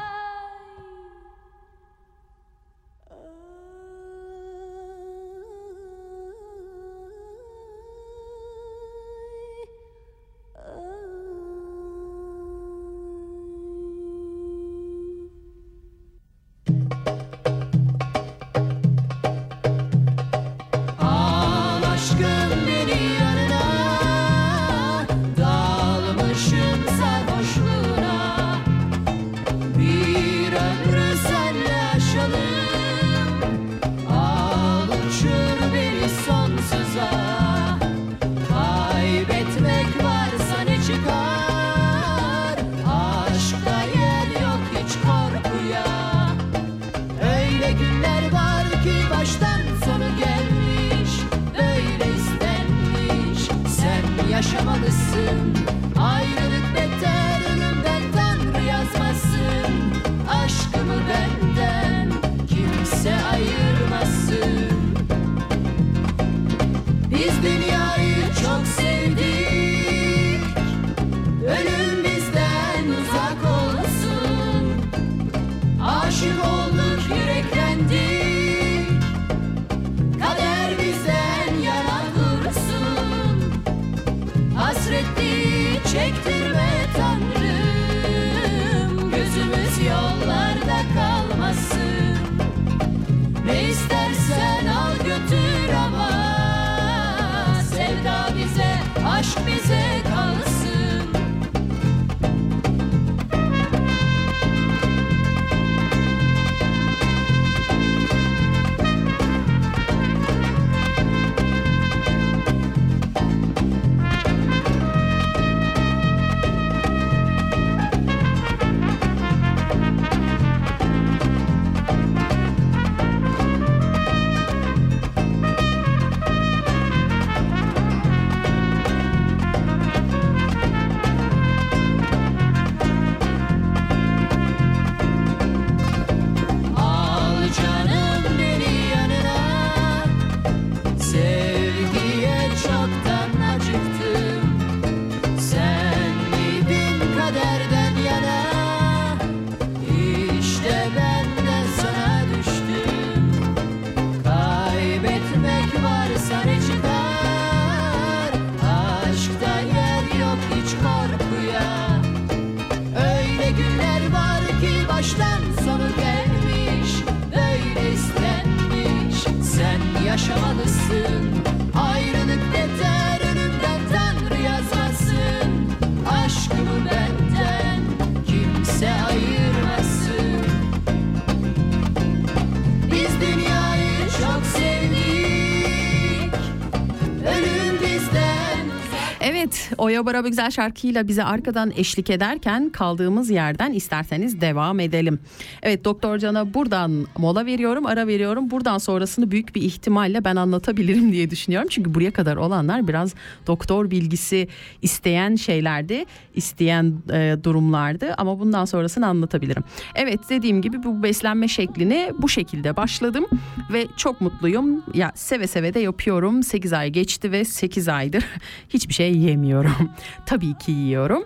Oya Bora bu güzel şarkıyla bize arkadan eşlik ederken kaldığımız yerden isterseniz devam edelim. Evet Doktor Can'a buradan mola veriyorum, ara veriyorum. Buradan sonrasını büyük bir ihtimalle ben anlatabilirim diye düşünüyorum. Çünkü buraya kadar olanlar biraz doktor bilgisi isteyen şeylerdi, isteyen e, durumlardı ama bundan sonrasını anlatabilirim. Evet dediğim gibi bu beslenme şeklini bu şekilde başladım ve çok mutluyum. Ya seve seve de yapıyorum. 8 ay geçti ve 8 aydır <laughs> hiçbir şey yemiyorum. <laughs> Tabii ki yiyorum.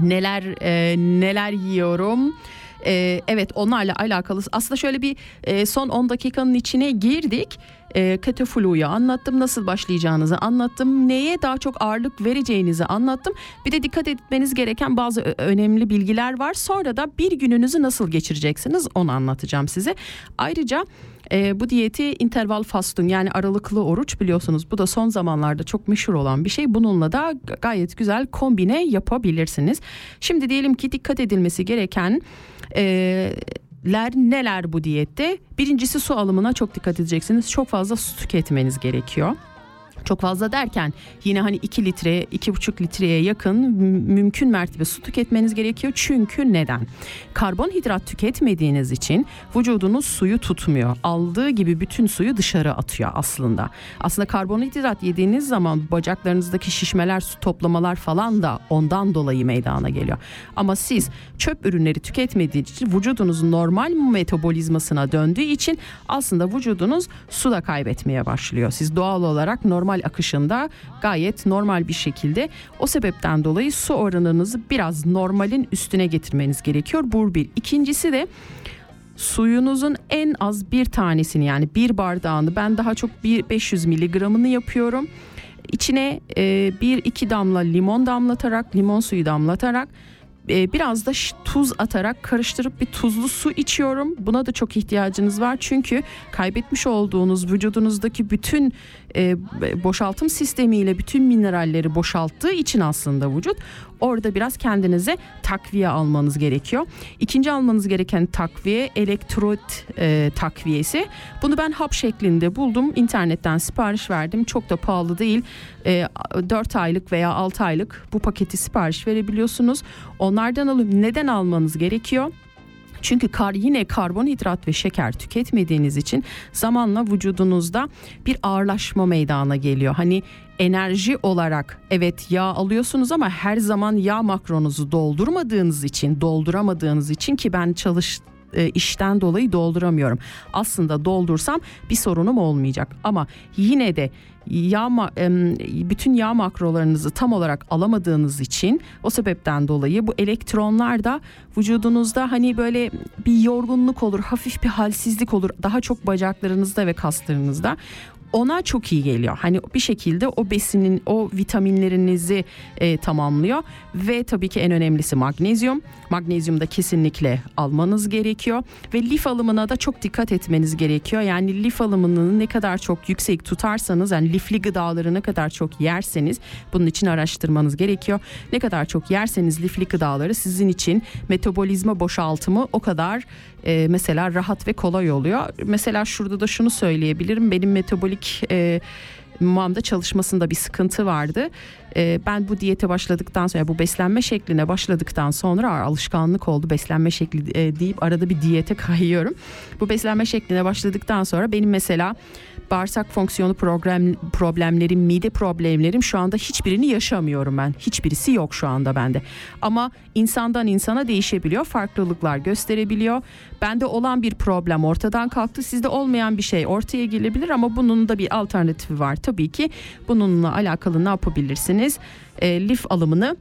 Neler e, neler yiyorum? E, evet onlarla alakalı aslında şöyle bir e, son 10 dakikanın içine girdik. E, Ketoflu'yu anlattım nasıl başlayacağınızı anlattım neye daha çok ağırlık vereceğinizi anlattım. Bir de dikkat etmeniz gereken bazı önemli bilgiler var. Sonra da bir gününüzü nasıl geçireceksiniz onu anlatacağım size. Ayrıca e, bu diyeti interval fasting yani aralıklı oruç biliyorsunuz bu da son zamanlarda çok meşhur olan bir şey. Bununla da gayet güzel kombine yapabilirsiniz. Şimdi diyelim ki dikkat edilmesi gereken e, ler neler bu diyette? Birincisi su alımına çok dikkat edeceksiniz. Çok fazla su tüketmeniz gerekiyor. Çok fazla derken yine hani 2 litre, 2,5 litreye yakın mü- mümkün mertebe su tüketmeniz gerekiyor. Çünkü neden? Karbonhidrat tüketmediğiniz için vücudunuz suyu tutmuyor. Aldığı gibi bütün suyu dışarı atıyor aslında. Aslında karbonhidrat yediğiniz zaman bacaklarınızdaki şişmeler, su toplamalar falan da ondan dolayı meydana geliyor. Ama siz çöp ürünleri tüketmediğiniz için vücudunuzun normal metabolizmasına döndüğü için aslında vücudunuz su da kaybetmeye başlıyor. Siz doğal olarak normal akışında gayet normal bir şekilde o sebepten dolayı su oranınızı biraz normalin üstüne getirmeniz gerekiyor. Bu bir. İkincisi de suyunuzun en az bir tanesini yani bir bardağını ben daha çok bir 500 miligramını yapıyorum. İçine e, bir iki damla limon damlatarak limon suyu damlatarak e, biraz da tuz atarak karıştırıp bir tuzlu su içiyorum. Buna da çok ihtiyacınız var çünkü kaybetmiş olduğunuz vücudunuzdaki bütün e, boşaltım sistemiyle bütün mineralleri boşalttığı için aslında vücut orada biraz kendinize takviye almanız gerekiyor. İkinci almanız gereken takviye elektrot e, takviyesi. Bunu ben hap şeklinde buldum. İnternetten sipariş verdim. Çok da pahalı değil. E, 4 aylık veya 6 aylık bu paketi sipariş verebiliyorsunuz. Onlardan alın. Neden almanız gerekiyor? Çünkü kar yine karbonhidrat ve şeker tüketmediğiniz için zamanla vücudunuzda bir ağırlaşma meydana geliyor. Hani enerji olarak evet yağ alıyorsunuz ama her zaman yağ makronuzu doldurmadığınız için, dolduramadığınız için ki ben çalış e, işten dolayı dolduramıyorum. Aslında doldursam bir sorunum olmayacak ama yine de yağ bütün yağ makrolarınızı tam olarak alamadığınız için o sebepten dolayı bu elektronlar da vücudunuzda hani böyle bir yorgunluk olur, hafif bir halsizlik olur. Daha çok bacaklarınızda ve kaslarınızda ona çok iyi geliyor. Hani bir şekilde o besinin o vitaminlerinizi e, tamamlıyor ve tabii ki en önemlisi magnezyum. Magnezyum da kesinlikle almanız gerekiyor ve lif alımına da çok dikkat etmeniz gerekiyor. Yani lif alımını ne kadar çok yüksek tutarsanız yani lifli gıdaları ne kadar çok yerseniz bunun için araştırmanız gerekiyor. Ne kadar çok yerseniz lifli gıdaları sizin için metabolizma boşaltımı o kadar e, mesela rahat ve kolay oluyor. Mesela şurada da şunu söyleyebilirim. Benim metabolik e, mamda çalışmasında bir sıkıntı vardı. E, ben bu diyete başladıktan sonra bu beslenme şekline başladıktan sonra alışkanlık oldu beslenme şekli e, deyip arada bir diyete kayıyorum. Bu beslenme şekline başladıktan sonra benim mesela bağırsak fonksiyonu problem, problemlerim, mide problemlerim şu anda hiçbirini yaşamıyorum ben. Hiçbirisi yok şu anda bende. Ama insandan insana değişebiliyor, farklılıklar gösterebiliyor. Bende olan bir problem ortadan kalktı, sizde olmayan bir şey ortaya gelebilir ama bunun da bir alternatifi var. Tabii ki bununla alakalı ne yapabilirsiniz? E, lif alımını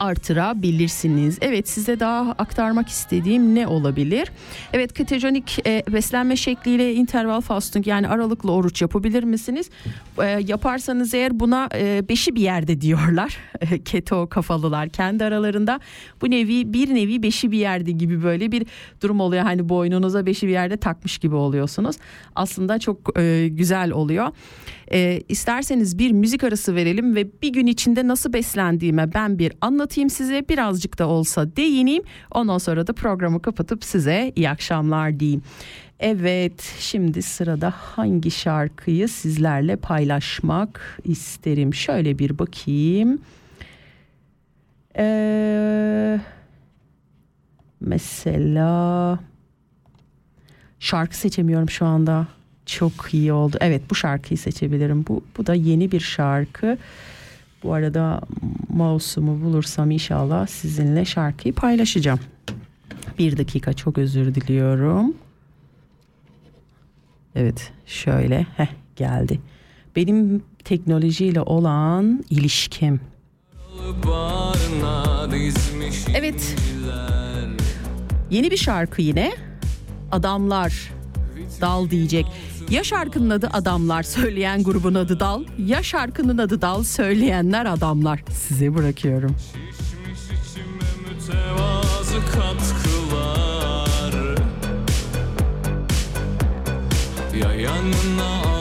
artırabilirsiniz. Evet size daha aktarmak istediğim ne olabilir? Evet ketojenik e, beslenme şekliyle interval fasting yani aralıklı oruç yapabilir misiniz? E, yaparsanız eğer buna e, beşi bir yerde diyorlar. <laughs> Keto kafalılar kendi aralarında. Bu nevi bir nevi beşi bir yerde gibi böyle bir durum oluyor. Hani boynunuza beşi bir yerde takmış gibi oluyorsunuz. Aslında çok e, güzel oluyor. E, isterseniz bir müzik arası verelim ve bir gün içinde nasıl beslendiğime ben bir anlatayım size. Birazcık da olsa değineyim. Ondan sonra da programı kapatıp size iyi akşamlar diyeyim. Evet şimdi sırada hangi şarkıyı sizlerle paylaşmak isterim? Şöyle bir bakayım. Ee, mesela şarkı seçemiyorum şu anda. Çok iyi oldu. Evet bu şarkıyı seçebilirim. Bu, bu da yeni bir şarkı. Bu arada mouse'umu bulursam inşallah sizinle şarkıyı paylaşacağım. Bir dakika çok özür diliyorum. Evet şöyle heh, geldi. Benim teknolojiyle olan ilişkim. Evet. Yeni bir şarkı yine. Adamlar Dal diyecek. Ya şarkının adı Adamlar söyleyen grubun adı Dal ya şarkının adı Dal söyleyenler adamlar. Size bırakıyorum. Ya yanına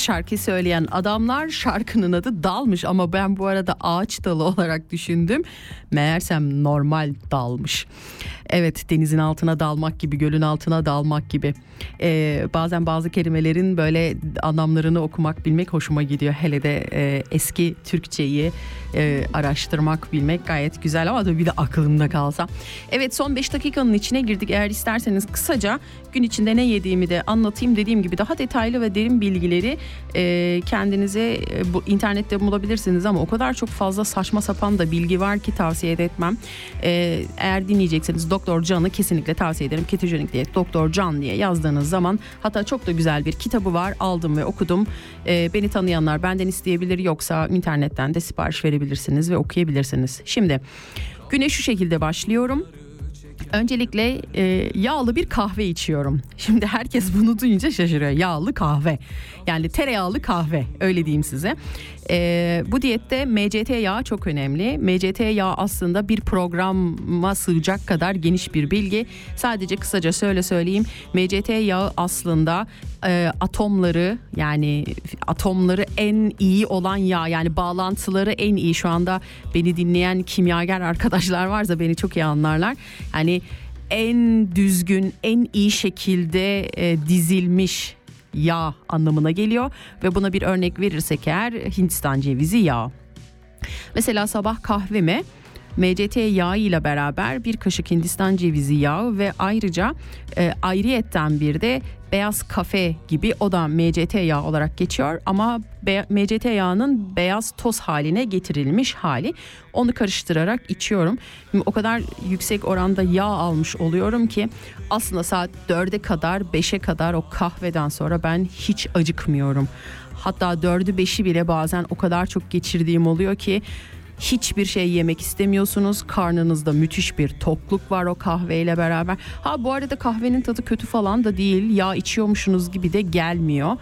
şarkı söyleyen adamlar şarkının adı dalmış ama ben bu arada ağaç dalı olarak düşündüm. Meğersem normal dalmış. Evet denizin altına dalmak gibi gölün altına dalmak gibi. Ee, bazen bazı kelimelerin böyle anlamlarını okumak bilmek hoşuma gidiyor. Hele de e, eski Türkçeyi e, araştırmak bilmek gayet güzel ama tabii bir de aklımda kalsa. Evet son 5 dakikanın içine girdik. Eğer isterseniz kısaca gün içinde ne yediğimi de anlatayım. Dediğim gibi daha detaylı ve derin bilgileri e, kendinize e, bu internette bulabilirsiniz ama o kadar çok fazla saçma sapan da bilgi var ki tavsiye etmem. E, eğer dinleyecekseniz Doktor Can'ı kesinlikle tavsiye ederim. Ketojenik diyet Doktor Can diye yazdığınız zaman hatta çok da güzel bir kitabı var. Aldım ve okudum. E, beni tanıyanlar benden isteyebilir yoksa internetten de sipariş verebilirsiniz ve okuyabilirsiniz. Şimdi güne şu şekilde başlıyorum. Öncelikle e, yağlı bir kahve içiyorum. <laughs> Şimdi herkes bunu duyunca şaşırıyor. Yağlı kahve. Yani tereyağlı kahve öyle diyeyim size. E, bu diyette MCT yağı çok önemli. MCT yağı aslında bir programa sığacak kadar geniş bir bilgi. Sadece kısaca söyle söyleyeyim. MCT yağı aslında e, atomları yani atomları en iyi olan yağ yani bağlantıları en iyi şu anda beni dinleyen kimyager <laughs> arkadaşlar varsa beni çok iyi anlarlar. Yani en düzgün en iyi şekilde e, dizilmiş yağ anlamına geliyor ve buna bir örnek verirsek eğer Hindistan cevizi yağı. Mesela sabah kahveme MCT yağı ile beraber bir kaşık Hindistan cevizi yağı ve ayrıca e, ayrıyetten bir de beyaz kafe gibi o da MCT yağı olarak geçiyor ama be- MCT yağının beyaz toz haline getirilmiş hali. Onu karıştırarak içiyorum. Şimdi o kadar yüksek oranda yağ almış oluyorum ki aslında saat 4'e kadar 5'e kadar o kahveden sonra ben hiç acıkmıyorum. Hatta 4'ü 5'i bile bazen o kadar çok geçirdiğim oluyor ki hiçbir şey yemek istemiyorsunuz. Karnınızda müthiş bir tokluk var o kahveyle beraber. Ha bu arada kahvenin tadı kötü falan da değil. Yağ içiyormuşsunuz gibi de gelmiyor.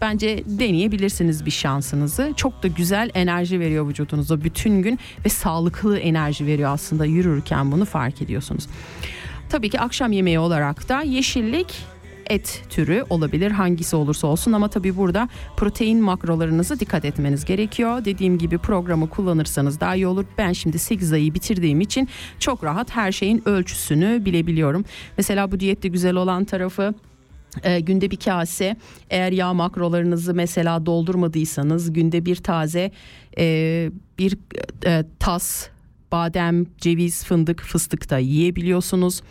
Bence deneyebilirsiniz bir şansınızı. Çok da güzel enerji veriyor vücudunuza bütün gün ve sağlıklı enerji veriyor aslında yürürken bunu fark ediyorsunuz. Tabii ki akşam yemeği olarak da yeşillik et türü olabilir hangisi olursa olsun ama tabii burada protein makrolarınızı dikkat etmeniz gerekiyor. Dediğim gibi programı kullanırsanız daha iyi olur. Ben şimdi 8 ayı bitirdiğim için çok rahat her şeyin ölçüsünü bilebiliyorum. Mesela bu diyette güzel olan tarafı e, günde bir kase eğer yağ makrolarınızı mesela doldurmadıysanız günde bir taze e, bir e, tas badem, ceviz, fındık, fıstık da yiyebiliyorsunuz.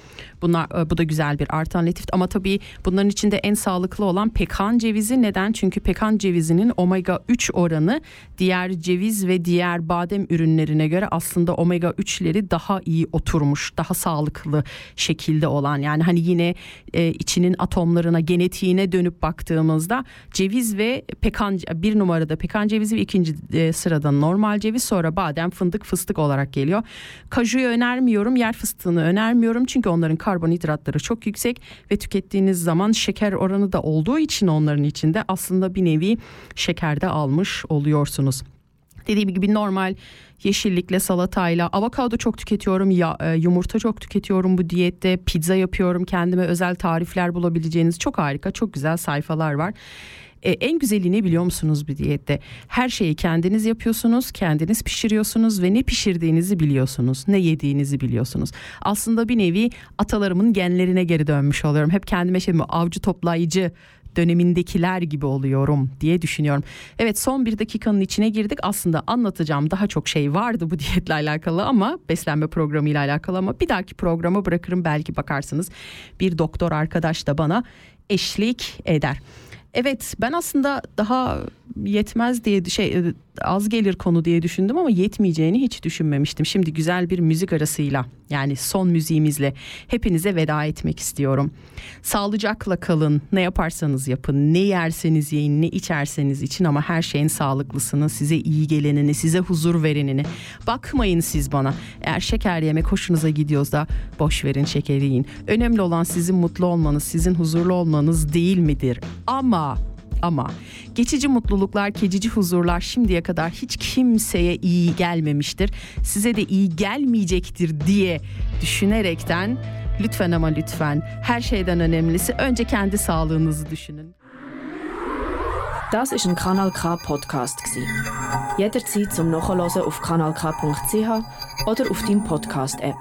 Bunlar e, bu da güzel bir alternatif ama tabii bunların içinde en sağlıklı olan pekan cevizi. Neden? Çünkü pekan cevizinin omega 3 oranı diğer ceviz ve diğer badem ürünlerine göre aslında omega 3'leri daha iyi oturmuş, daha sağlıklı şekilde olan. Yani hani yine e, içinin atomlarına, genetiğine dönüp baktığımızda ceviz ve pekan bir numarada pekan cevizi ve ikinci e, sırada normal ceviz sonra badem, fındık, fıstık olarak geliyor. Kajuyu önermiyorum, yer fıstığını önermiyorum çünkü onların karbonhidratları çok yüksek ve tükettiğiniz zaman şeker oranı da olduğu için onların içinde aslında bir nevi şekerde almış oluyorsunuz. Dediğim gibi normal yeşillikle salatayla avokado çok tüketiyorum ya e, yumurta çok tüketiyorum bu diyette pizza yapıyorum kendime özel tarifler bulabileceğiniz çok harika çok güzel sayfalar var. E, en güzeli ne biliyor musunuz bir diyette? Her şeyi kendiniz yapıyorsunuz, kendiniz pişiriyorsunuz ve ne pişirdiğinizi biliyorsunuz, ne yediğinizi biliyorsunuz. Aslında bir nevi atalarımın genlerine geri dönmüş oluyorum. Hep kendime şey mi avcı toplayıcı dönemindekiler gibi oluyorum diye düşünüyorum. Evet son bir dakikanın içine girdik. Aslında anlatacağım daha çok şey vardı bu diyetle alakalı ama beslenme programıyla alakalı ama bir dahaki programa bırakırım belki bakarsınız. Bir doktor arkadaş da bana eşlik eder. Evet ben aslında daha yetmez diye şey az gelir konu diye düşündüm ama yetmeyeceğini hiç düşünmemiştim. Şimdi güzel bir müzik arasıyla yani son müziğimizle hepinize veda etmek istiyorum. Sağlıcakla kalın. Ne yaparsanız yapın. Ne yerseniz yiyin, ne içerseniz için ama her şeyin sağlıklısını, size iyi gelenini, size huzur verenini. Bakmayın siz bana. Eğer şeker yemek hoşunuza gidiyorsa boş verin şekeri yiyin. Önemli olan sizin mutlu olmanız, sizin huzurlu olmanız değil midir? Ama ama geçici mutluluklar, geçici huzurlar şimdiye kadar hiç kimseye iyi gelmemiştir. Size de iyi gelmeyecektir diye düşünerekten lütfen ama lütfen her şeyden önemlisi önce kendi sağlığınızı düşünün. Das ist ein Kanal K Podcast gsi. Jederzeit zum Nachhören auf kanalk.ch oder auf deinem Podcast App.